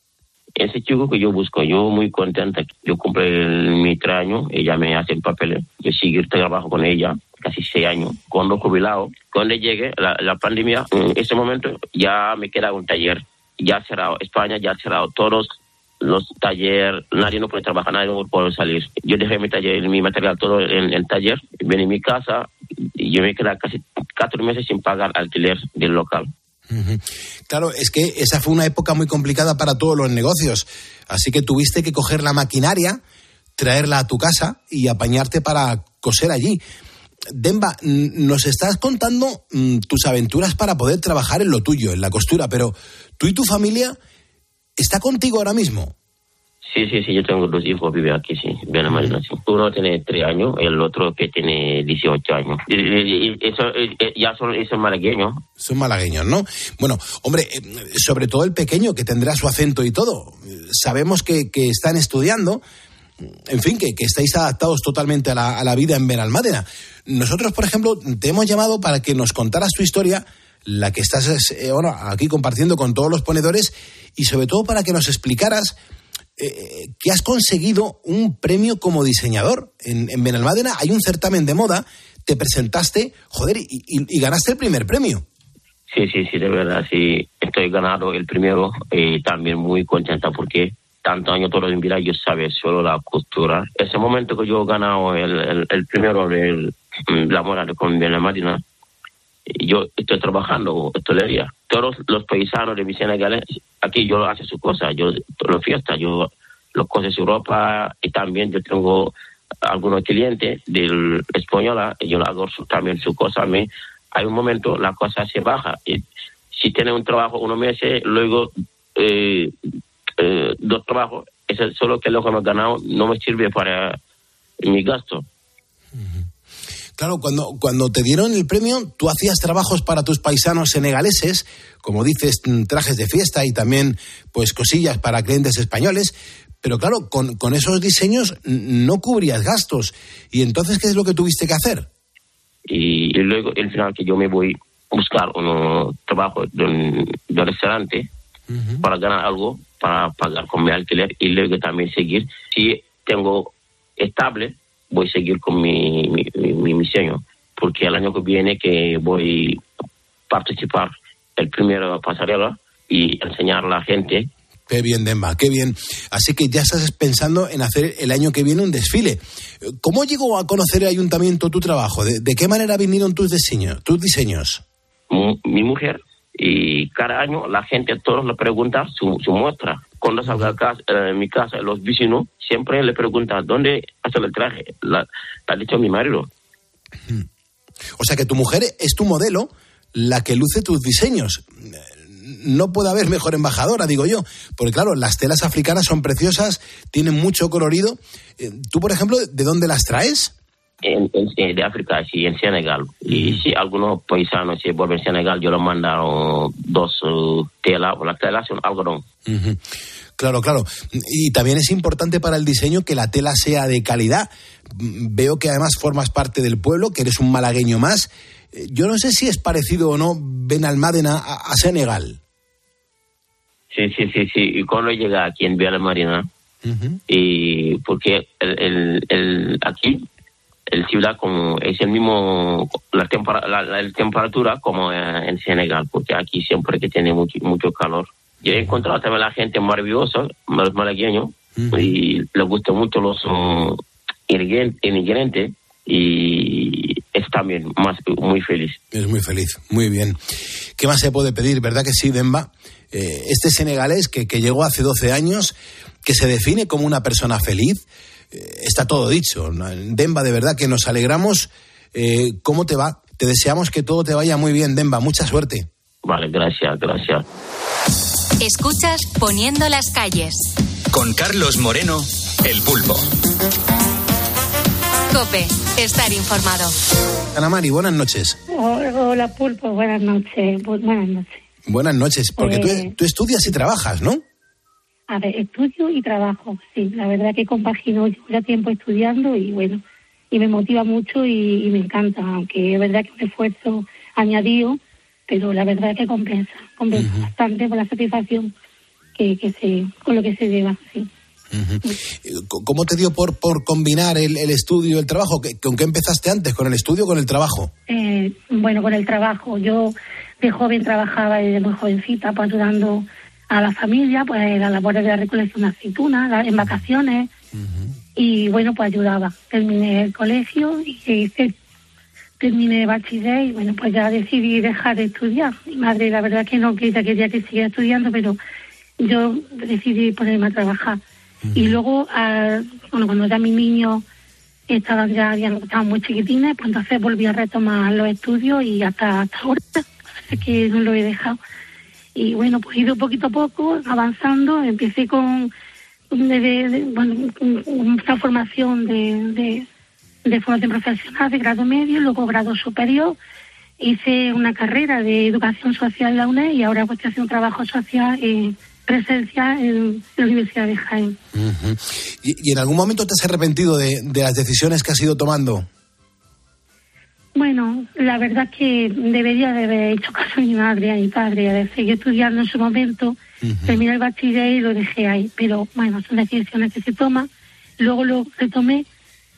Ese chico que yo busco, yo muy contenta, yo compré mi traño, ella me hace el papel, yo sigo trabajo con ella casi seis años, cuando jubilado, cuando llegue la, la pandemia, en ese momento ya me queda un taller, ya ha cerrado, España ya ha cerrado todos los talleres, nadie no puede trabajar, nadie no puede salir. Yo dejé mi taller, mi material todo en el taller, vine a mi casa y yo me quedé casi cuatro meses sin pagar alquiler del local. Claro, es que esa fue una época muy complicada para todos los negocios. Así que tuviste que coger la maquinaria, traerla a tu casa y apañarte para coser allí. Demba, nos estás contando mm, tus aventuras para poder trabajar en lo tuyo, en la costura, pero tú y tu familia está contigo ahora mismo. Sí, sí, sí, yo tengo dos hijos, vive aquí, sí, bien sí. Uno tiene tres años, el otro que tiene 18 años. Y, y- y eso, ya son, son malagueños. Son malagueños, ¿no? Bueno, hombre, eh, sobre todo el pequeño, que tendrá su acento y todo. Sabemos que, que están estudiando, en fin, que, que estáis adaptados totalmente a la, a la vida en Benalmádena. Nosotros, por ejemplo, te hemos llamado para que nos contaras tu historia, la que estás eh, bueno, aquí compartiendo con todos los ponedores, y sobre todo para que nos explicaras eh, que has conseguido un premio como diseñador. En, en Benalmádena hay un certamen de moda, te presentaste, joder, y, y- y ganaste el primer premio. Sí, sí, sí, de verdad, sí. Estoy ganado el primero y también muy contenta porque tanto año todo en vida yo sabía solo la costura. Ese momento que yo he ganado el, el, el primero de la moda de con la Marina, yo estoy trabajando hostelería. Todos los paisanos de mi Senegal, aquí yo hace su cosa, yo los fiestas, yo los cose su ropa y también yo tengo algunos clientes del española, y yo hago su- también a mí. Hay un momento la cosa se baja. Y si tiene un trabajo unos meses, luego eh, eh, dos trabajos, eso es solo que lo que me ganado no me sirve para mi gasto. Claro, cuando, cuando te dieron el premio, tú hacías trabajos para tus paisanos senegaleses, como dices, mm, trajes de fiesta y también pues cosillas para clientes españoles, pero claro, con, con esos diseños no cubrías gastos. ¿Y entonces qué es lo que tuviste que hacer? y, y luego el final que yo me voy a buscar un trabajo de un, de un restaurante para ganar algo, para pagar con mi alquiler y luego también seguir. Si tengo estable, voy a seguir con mi, mi, mi, mi diseño, porque el año que viene que voy a participar el primero pasarela y enseñar a la gente Qué bien, Demba, qué bien. Así que ya estás pensando en hacer el año que viene un desfile. ¿Cómo llegó a conocer el ayuntamiento tu trabajo? ¿De, de qué manera vinieron tus diseños? Tus diseños? mi mujer y cada año la gente todos le pregunta su, su muestra. Cuando salga a casa, eh, en mi casa, los vecinos siempre le preguntan dónde hace el traje. La, la ha dicho mi marido. O sea que tu mujer es tu modelo, la que luce tus diseños. No puede haber mejor embajadora, digo yo. Porque claro, las telas africanas son preciosas, tienen mucho colorido. Eh, Tú, por ejemplo, ¿de dónde las traes? En, en- en- de África, sí, en Senegal. Y si algunos paisanos se vuelven a Senegal, yo les mandaron dos uh, telas, las telas son algodón. Ujú. Claro, claro. Y también es importante para el diseño que la tela sea de calidad. Mm, Veo que además formas parte del pueblo, que eres un malagueño más. Eh, Yo no sé si es parecido o no Benalmádena a, a Senegal. Sí, sí, sí, sí. Y cuando llega aquí en Villa Marina, y porque el, el, el- aquí el ciudad como es el mismo la, tempera- la, la- temperatura como eh, en Senegal porque aquí siempre que tiene mucho, mucho calor yo he encontrado también la gente maravillosa los malagueños y les gustan mucho los um, ingredientes y es también más muy feliz Es muy feliz, muy bien. ¿Qué más se puede pedir? ¿Verdad que sí, Demba? Eh, este senegalés que, que llegó hace 12 años, que se define como una persona feliz, está todo dicho. Demba, de verdad que nos alegramos. Eh, ¿Cómo te va? Te deseamos que todo te vaya muy bien, Demba. Mucha suerte. vale gracias gracias Escuchas Poniendo las calles. Con Carlos Moreno, El Pulpo. Cope, estar informado. Ana Mari, buenas noches. Hola Pulpo, buenas noches. Bu- Buenas noches. Buenas noches, porque tú, Eh. tú estudias y trabajas, ¿no? A ver, estudio y trabajo. Sí, la verdad que compagino llevo ya tiempo estudiando y bueno, y me motiva mucho y, y me encanta, aunque es verdad que es un esfuerzo añadido, pero la verdad que compensa, compensa bastante por la satisfacción que, que se, con lo que se lleva. Sí. ¿Cómo te dio por, por combinar el, el estudio y el trabajo? ¿Qué- ¿Con qué empezaste antes? ¿Con el estudio o con el trabajo? Eh, bueno, con el trabajo. Yo de joven trabajaba desde muy jovencita, pues ayudando a la familia, pues las labores de la recolección de aceitunas, en vacaciones. Y bueno, pues ayudaba. Terminé el colegio y hice, terminé bachiller y bueno, pues ya decidí dejar de estudiar. Mi madre, la verdad que no, que ella quería que siguiera estudiando, pero yo decidí ponerme a trabajar. Y luego, ah, bueno, cuando ya mi niño estaba ya habían estado muy chiquitines, pues entonces volví a retomar los estudios y hasta, hasta ahora, así que no lo he dejado. Y bueno, pues he ido poquito a poco avanzando, empecé con de, bueno, una formación de, de, formación profesional de grado medio, luego grado superior, hice una carrera de educación social en la UNED y ahora pues estoy haciendo trabajo social en presencia en la Universidad de Jaén. ¿Y, y en algún momento te has arrepentido de, de las decisiones que has ido tomando? Bueno, la verdad que debería de haber hecho caso a mi madre a mi padre. A yo estudiando en su momento, terminé el bachiller y lo dejé ahí. Pero bueno, son decisiones que se toman. Luego lo retomé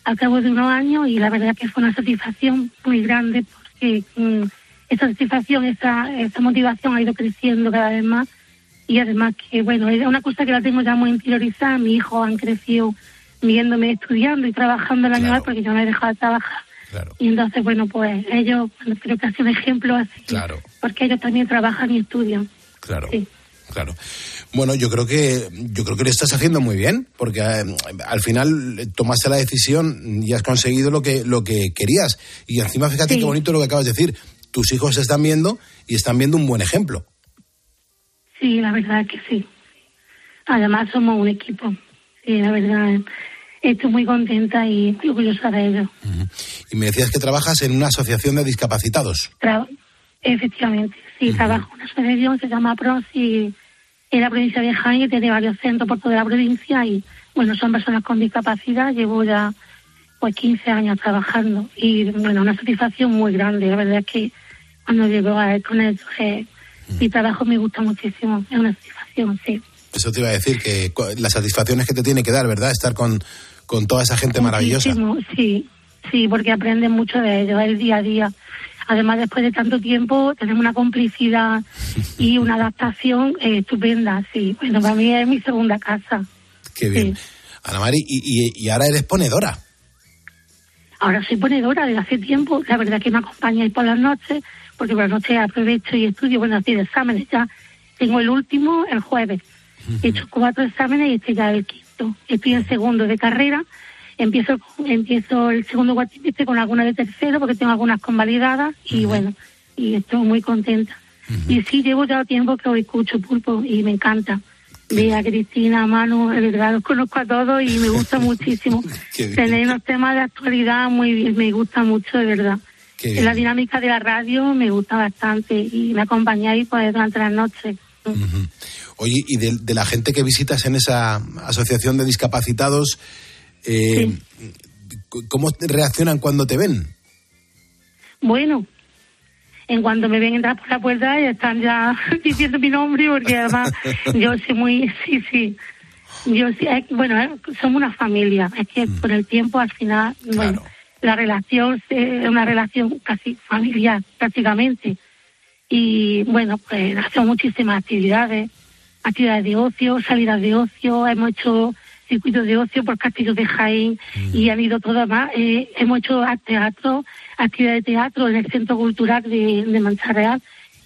al cabo de unos años y la verdad que fue una satisfacción muy grande porque mm, esa satisfacción, esa, esa motivación ha ido creciendo cada vez más. Y además que, bueno, es una cosa que la tengo ya muy interiorizada. Mis hijos han crecido viéndome estudiando y trabajando el año Claro. porque yo no he dejado de trabajar. Y entonces, bueno, pues ellos, creo que ha sido un ejemplo así, Claro, porque ellos también trabajan y estudian. claro. Sí. Claro. Bueno, yo creo que yo creo que lo estás haciendo muy bien, porque eh, al final eh, tomaste la decisión y has conseguido lo que lo que querías. Y encima fíjate Sí. qué bonito lo que acabas de decir. Tus hijos se están viendo y están viendo un buen ejemplo. Sí, la verdad que sí. Además, somos un equipo. Sí, la verdad, estoy muy contenta y muy orgullosa de ellos. Y me decías que trabajas en una asociación de discapacitados. Tra- Efectivamente, sí, trabajo en una asociación que se llama PROS y en la provincia de Jaén, que tiene varios centros por toda la provincia y, bueno, son personas con discapacidad. Llevo ya, pues, 15 años trabajando y, bueno, una satisfacción muy grande. La verdad es que cuando llego a con ellos, eh, mi trabajo me gusta muchísimo. Es una satisfacción, sí. Eso te iba a decir, que cu- las satisfacciones que te tiene que dar, ¿verdad? Estar con, con toda esa gente maravillosa. Sí, sí, porque aprenden mucho de ellos, el día a día. Además, después de tanto tiempo, tenemos una complicidad y una adaptación eh, estupenda, sí. Bueno, para mí es mi segunda casa. Qué bien. Ana Mari, y, y- y ahora eres ponedora. Ahora soy ponedora desde hace tiempo. La verdad que me acompañáis por las noches, porque por las noches aprovecho y estudio, bueno, así de exámenes ya. Tengo el último el jueves. He hecho cuatro exámenes y este ya es el quinto. Estoy en segundo de carrera. Empiezo, empiezo el segundo cuatrimestre con alguna de tercero porque tengo algunas convalidadas y bueno, y estoy muy contenta. Y sí, llevo ya tiempo que os escucho pulpo y me encanta. Ve a Cristina, a Manu, de verdad los conozco a todos y me gusta muchísimo. Tenéis unos temas de actualidad muy bien, me gusta mucho, de verdad. La dinámica de la radio me gusta bastante y me acompañáis pues durante las noches. Oye, y de, de la gente que visitas en esa asociación de discapacitados, eh, ¿cómo reaccionan cuando te ven? Bueno, en cuanto me ven entrar por la puerta ya están ya diciendo mi nombre porque además yo soy muy, sí, sí. Yo sí, es- bueno, eh, somos una familia. Es que con el tiempo al final, bueno, la relación eh, es una relación casi familiar prácticamente. Y bueno, pues hacemos muchísimas actividades, actividades de ocio, salidas de ocio, hemos hecho circuitos de ocio por castillos de Jaén y han ido todas más. Eh, hemos hecho teatro, actividades de teatro en el Centro Cultural de, de Mancha Real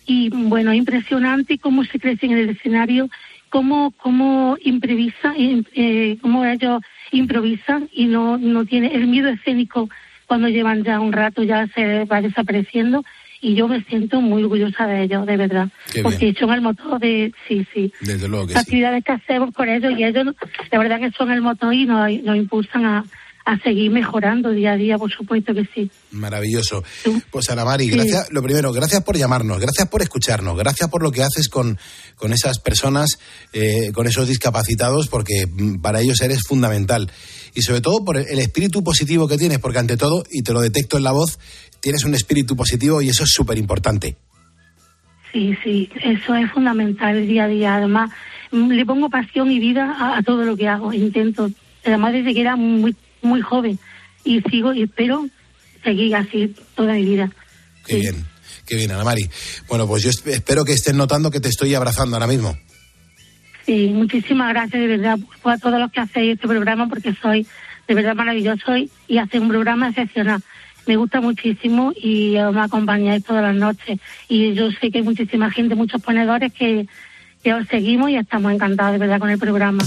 y bueno, es impresionante cómo se crece en el escenario, cómo, cómo improvisa, im- eh, cómo ellos improvisan y no, no tiene el miedo escénico cuando llevan ya un rato ya se va desapareciendo y yo me siento muy orgullosa de ellos, de verdad, Qué porque bien. son el motor de, sí, sí, Desde luego que las sí. actividades que hacemos con ellos y ellos, la verdad que son el motor y nos, nos impulsan a, a seguir mejorando día a día, por supuesto que sí. Maravilloso. Pues Ana Mari, Sí. gracias, lo primero, gracias por llamarnos, gracias por escucharnos, gracias por lo que haces con, con esas personas, eh, con esos discapacitados, porque mm, para ellos eres fundamental. Y sobre todo por el, espíritu positivo que tienes, porque ante todo, y te lo detecto en la voz, tienes un espíritu positivo y eso es súper importante. Sí, sí, eso es fundamental el día a día. Además, mm, le pongo pasión y vida a, a todo lo que hago. Intento, además desde que era muy, muy joven y sigo y espero seguir así toda mi vida. Qué bien, qué bien, Ana Mari. Bueno, pues yo esp- espero que estés notando que te estoy abrazando ahora mismo. Sí, muchísimas gracias de verdad a todos los que hacéis este programa porque soy de verdad maravilloso y, y hacéis un programa excepcional. Me gusta muchísimo y me acompañáis todas las noches. Y yo sé que hay muchísima gente, muchos ponedores que, que os seguimos y estamos encantados de verdad con el programa.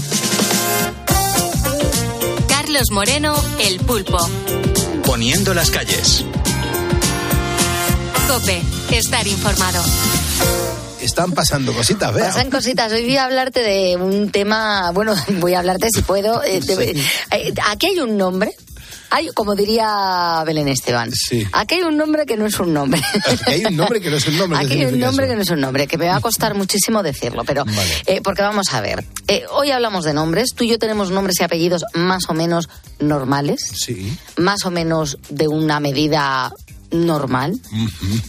Carlos Moreno, El Pulpo. Poniendo las calles. Cope, estar informado. Están pasando cositas, vea. Pasan cositas. Hoy voy a hablarte de un tema, bueno, voy a hablarte si puedo. eh, de- eh, aquí hay un nombre. Hay, como diría Belén Esteban, Sí. aquí hay un nombre que no es un nombre. Aquí hay un nombre que no es un nombre. ¿qué Aquí hay un nombre que no es un nombre, que me va a costar muchísimo decirlo, pero eh, porque vamos a ver. Eh, hoy hablamos de nombres. Tú y yo tenemos nombres y apellidos más o menos normales, Sí. más o menos de una medida normal.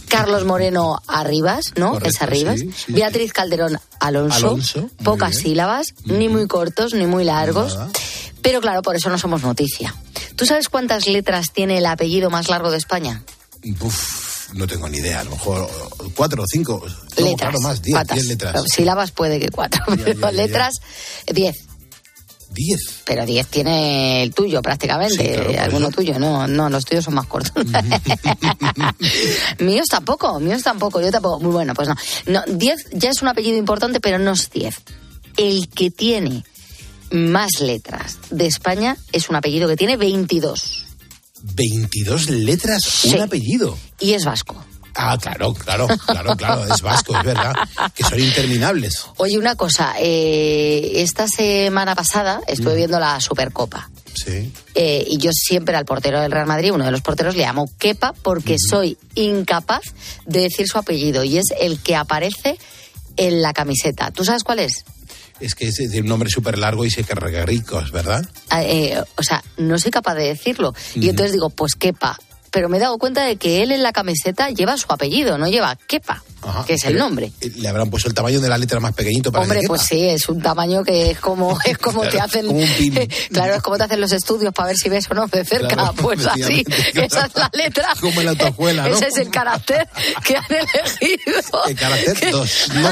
Carlos Moreno Arribas, ¿no? Correcto, es Arribas. sí, sí, Beatriz Calderón Alonso. Alonso, pocas bien. sílabas, ni muy cortos ni muy largos. Pero claro, por eso no somos noticia. ¿Tú sabes cuántas letras tiene el apellido más largo de España? Uf, no tengo ni idea. A lo mejor cuatro o cinco. No, letras. claro, más. Diez, letras. Sílabas puede que cuatro, pero ya, ya. letras, diez. Diez. Pero diez tiene el tuyo prácticamente, Sí, claro, por alguno tuyo, no, no, los tuyos son más cortos. míos tampoco, míos tampoco, yo tampoco. Muy bueno, pues no. No, diez ya es un apellido importante, pero no es diez. El que tiene más letras de España es un apellido que tiene 22 22 letras, Sí. un apellido. y es vasco. Ah, claro, claro, claro, claro, es vasco, es verdad. Que son interminables. Oye, una cosa, eh, esta semana pasada estuve viendo la Supercopa. Sí. Eh, y yo siempre al portero del Real Madrid, uno de los porteros, le llamo Kepa porque soy incapaz de decir su apellido y es el que aparece en la camiseta. ¿Tú sabes cuál es? Es que es de un nombre súper largo y se carga ricos, ¿verdad? Ah, eh, o sea, no soy capaz de decirlo. Y entonces digo, pues Kepa. Pero me he dado cuenta de que él en la camiseta lleva su apellido, no lleva Kepa, Ajá. que es el nombre. eh, Le habrán puesto el tamaño de la letra más pequeñito para Hombre, que pues sí, es un tamaño que es como es como te hacen como claro, es como te hacen los estudios para ver si ves o no de cerca, Claro, pues así, esa es la letra. Como en la autoescuela, ¿no? Ese es el carácter que han elegido. El carácter 2. ¿no?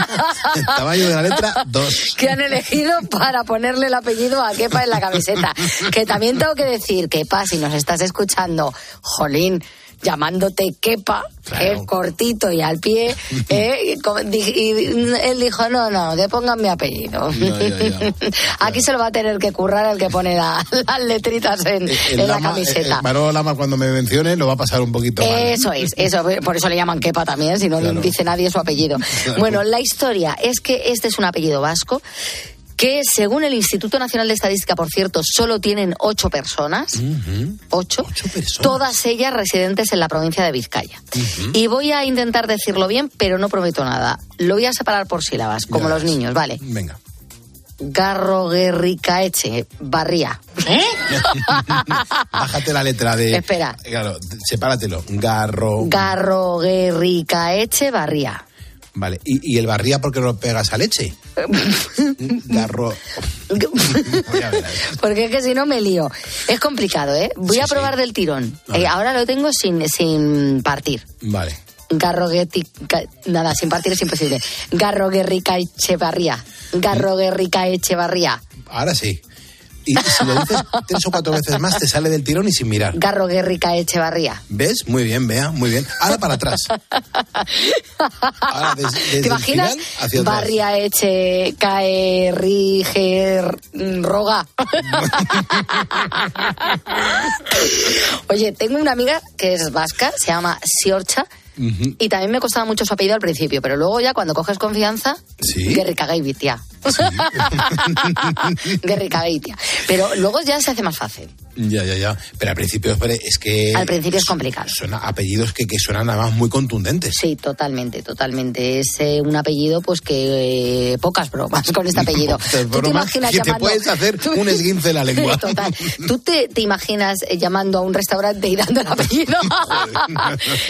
El tamaño de la letra 2. que han elegido para ponerle el apellido a Kepa en la camiseta. Que también tengo que decir, Kepa, si nos estás escuchando, jolín, llamándote Kepa, eh, cortito y al pie, eh, y él dijo, no, no, que pongan mi apellido. Aquí se lo va a tener que currar el que pone la- las letritas en, El en la Lama- camiseta. el Manolo Lama cuando me mencione lo va a pasar un poquito mal. Eso es, eso, por eso le llaman Kepa también, si no Claro. dice nadie su apellido. Claro. Bueno, la historia es que este es un apellido vasco que según el Instituto Nacional de Estadística, por cierto, solo tienen ocho personas, ocho, todas ellas residentes en la provincia de Vizcaya. Y voy a intentar decirlo bien, pero no prometo nada. Lo voy a separar por sílabas, como los niños, ¿vale? Venga. Garro Guerricaeche, Barría. Bájate la letra de. Espera. Claro, sepáratelo. Garro. Garro Guerricaeche, Barría. Vale. ¿Y, y el barría por qué no lo pegas a leche? Garro. Porque es que si no me lío. Es complicado, ¿eh? Voy a probar del tirón. Eh, ahora lo tengo sin, sin partir. Vale. Garrogueti... Nada, sin partir es imposible. Garroguerrica Echevarría. Garroguerrica Echevarría. Ahora sí. Y si lo dices tres o cuatro veces más, te sale del tirón y sin mirar. Garroguerrica Echevarría. ¿Ves? Muy bien, vea, muy bien. Ahora para atrás. Ahora, des- desde ¿Te imaginas? hacia. Barria Eche, Cae, Riger, Roga. Oye, tengo una amiga que es vasca, se llama Siorcha, Y también me costaba mucho su apellido al principio, pero luego ya cuando coges confianza, Sí. Guerricagaivitia. Guerricagaivitia. Pero luego ya se hace más fácil. Ya, ya, ya. Pero al principio, es que. Al principio es complicado. Son apellidos que, que suenan además muy contundentes. Sí, totalmente, totalmente. Es eh, un apellido, pues que eh, pocas bromas con este apellido. ¿Tú te imaginas que te llamando... puedes hacer un esguince en la lengua. Total. ¿Tú te, te imaginas eh, llamando a un restaurante y dando el apellido?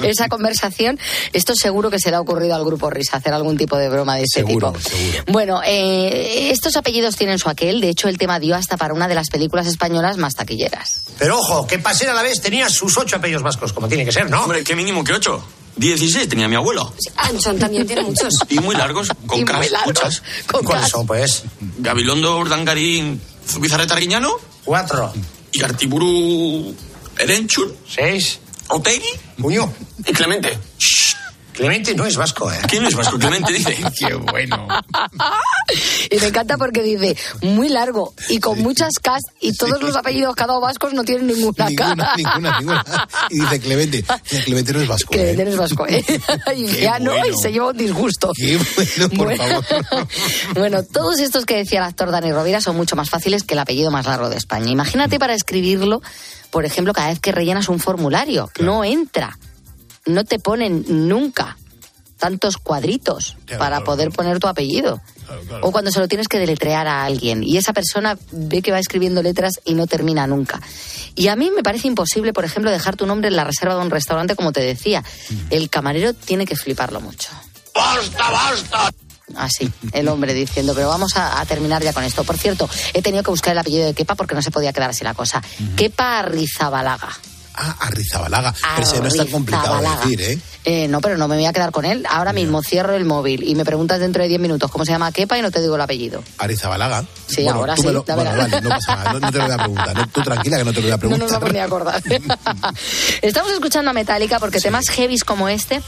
Esa conversación, esto seguro que se le ha ocurrido al grupo Risa hacer algún tipo de broma de este Seguro, tipo. seguro. Bueno, eh, estos apellidos tienen su aquel. De hecho, el tema dio hasta para una de las películas españolas más taquilleras. Pero ojo, que Paseo a la vez tenía sus ocho apellidos vascos, como tiene que ser, ¿no? Hombre, qué mínimo que ocho. 16 tenía mi abuelo. Anchón también tiene muchos. Y muy largos, con Y muy cas, largos, muchas. con ¿Cuáles cas. son, pues? Gabilondo, Urdangarín, Zubizarreta Arguiñano. Cuatro. Y Artiburu Erenchun. Seis. Otegi. Muñoz. Y Clemente. Clemente no es vasco, ¿eh? ¿Quién es vasco? Clemente dice. Qué bueno. Y me encanta porque dice muy largo y con muchas Ks y todos los apellidos cada vascos no tienen ninguna K. Ninguna, ninguna, ninguna. Y dice Clemente. Clemente no es vasco. Clemente ¿eh? no es vasco, ¿eh? Y Qué ya no, y bueno. se lleva un disgusto. Qué bueno, por Bueno. favor. Bueno, todos estos que decía el actor Dani Rovira son mucho más fáciles que el apellido más largo de España. Imagínate para escribirlo, por ejemplo, cada vez que rellenas un formulario. No entra. No te ponen nunca tantos cuadritos para poder poner tu apellido. O cuando se lo tienes que deletrear a alguien y esa persona ve que va escribiendo letras y no termina nunca. Y a mí me parece imposible, por ejemplo, dejar tu nombre en la reserva de un restaurante, como te decía. El camarero tiene que fliparlo mucho. ¡Basta, basta! Así, el hombre diciendo, pero vamos a, a terminar ya con esto. Por cierto, he tenido que buscar el apellido de Kepa porque no se podía quedar así la cosa. Kepa Arrizabalaga. Ah, Arrizabalaga. Pero ese no es tan complicado de decir, ¿eh? Eh, no, pero no me voy a quedar con él. Ahora mismo cierro el móvil y me preguntas dentro de 10 minutos cómo se llama Kepa y no te digo el apellido. Arizabalaga. Sí, ahora sí, lo- bueno, vale, no pasa nada. No, no te lo voy a preguntar. ¿eh? Tú tranquila que no te lo voy a No preguntar. nos vamos ni a acordar. Estamos escuchando a Metallica porque temas heavies como este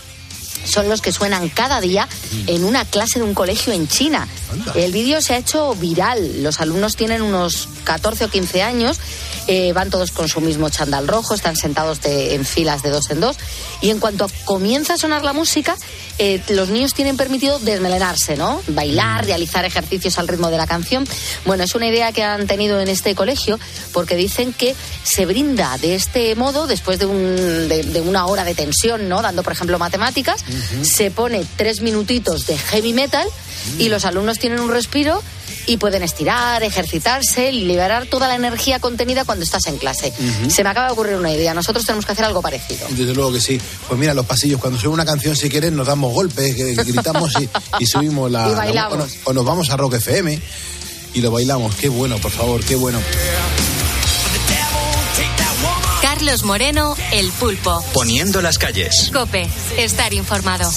son los que suenan cada día en una clase de un colegio en China. El vídeo se ha hecho viral. Los alumnos tienen unos 14 o 15 años, eh, van todos con su mismo chandal rojo, están sentados de- en filas de dos en dos. Y en cuanto comienza a sonar la música, eh, los niños tienen permitido desmelenarse, ¿no? Bailar, realizar ejercicios al ritmo de la canción. Bueno, es una idea que han tenido en este colegio porque dicen que se brinda de este modo, después de, un- de- de una hora de tensión, ¿no? Dando, por ejemplo, matemáticas, se pone tres minutitos de heavy metal y los alumnos tienen un respiro y pueden estirar, ejercitarse, liberar toda la energía contenida cuando estás en clase. Se me acaba de ocurrir una idea. Nosotros tenemos que hacer algo parecido. Desde luego que sí. Pues mira, los pasillos, cuando suena una canción, si quieren, nos damos golpes, gritamos y, y subimos la. Y la- bailamos. o, nos, o nos vamos a Rock FM y lo bailamos. Qué bueno, por favor, qué bueno. Carlos Moreno, El Pulpo. Poniendo las calles. Cope, estar informado.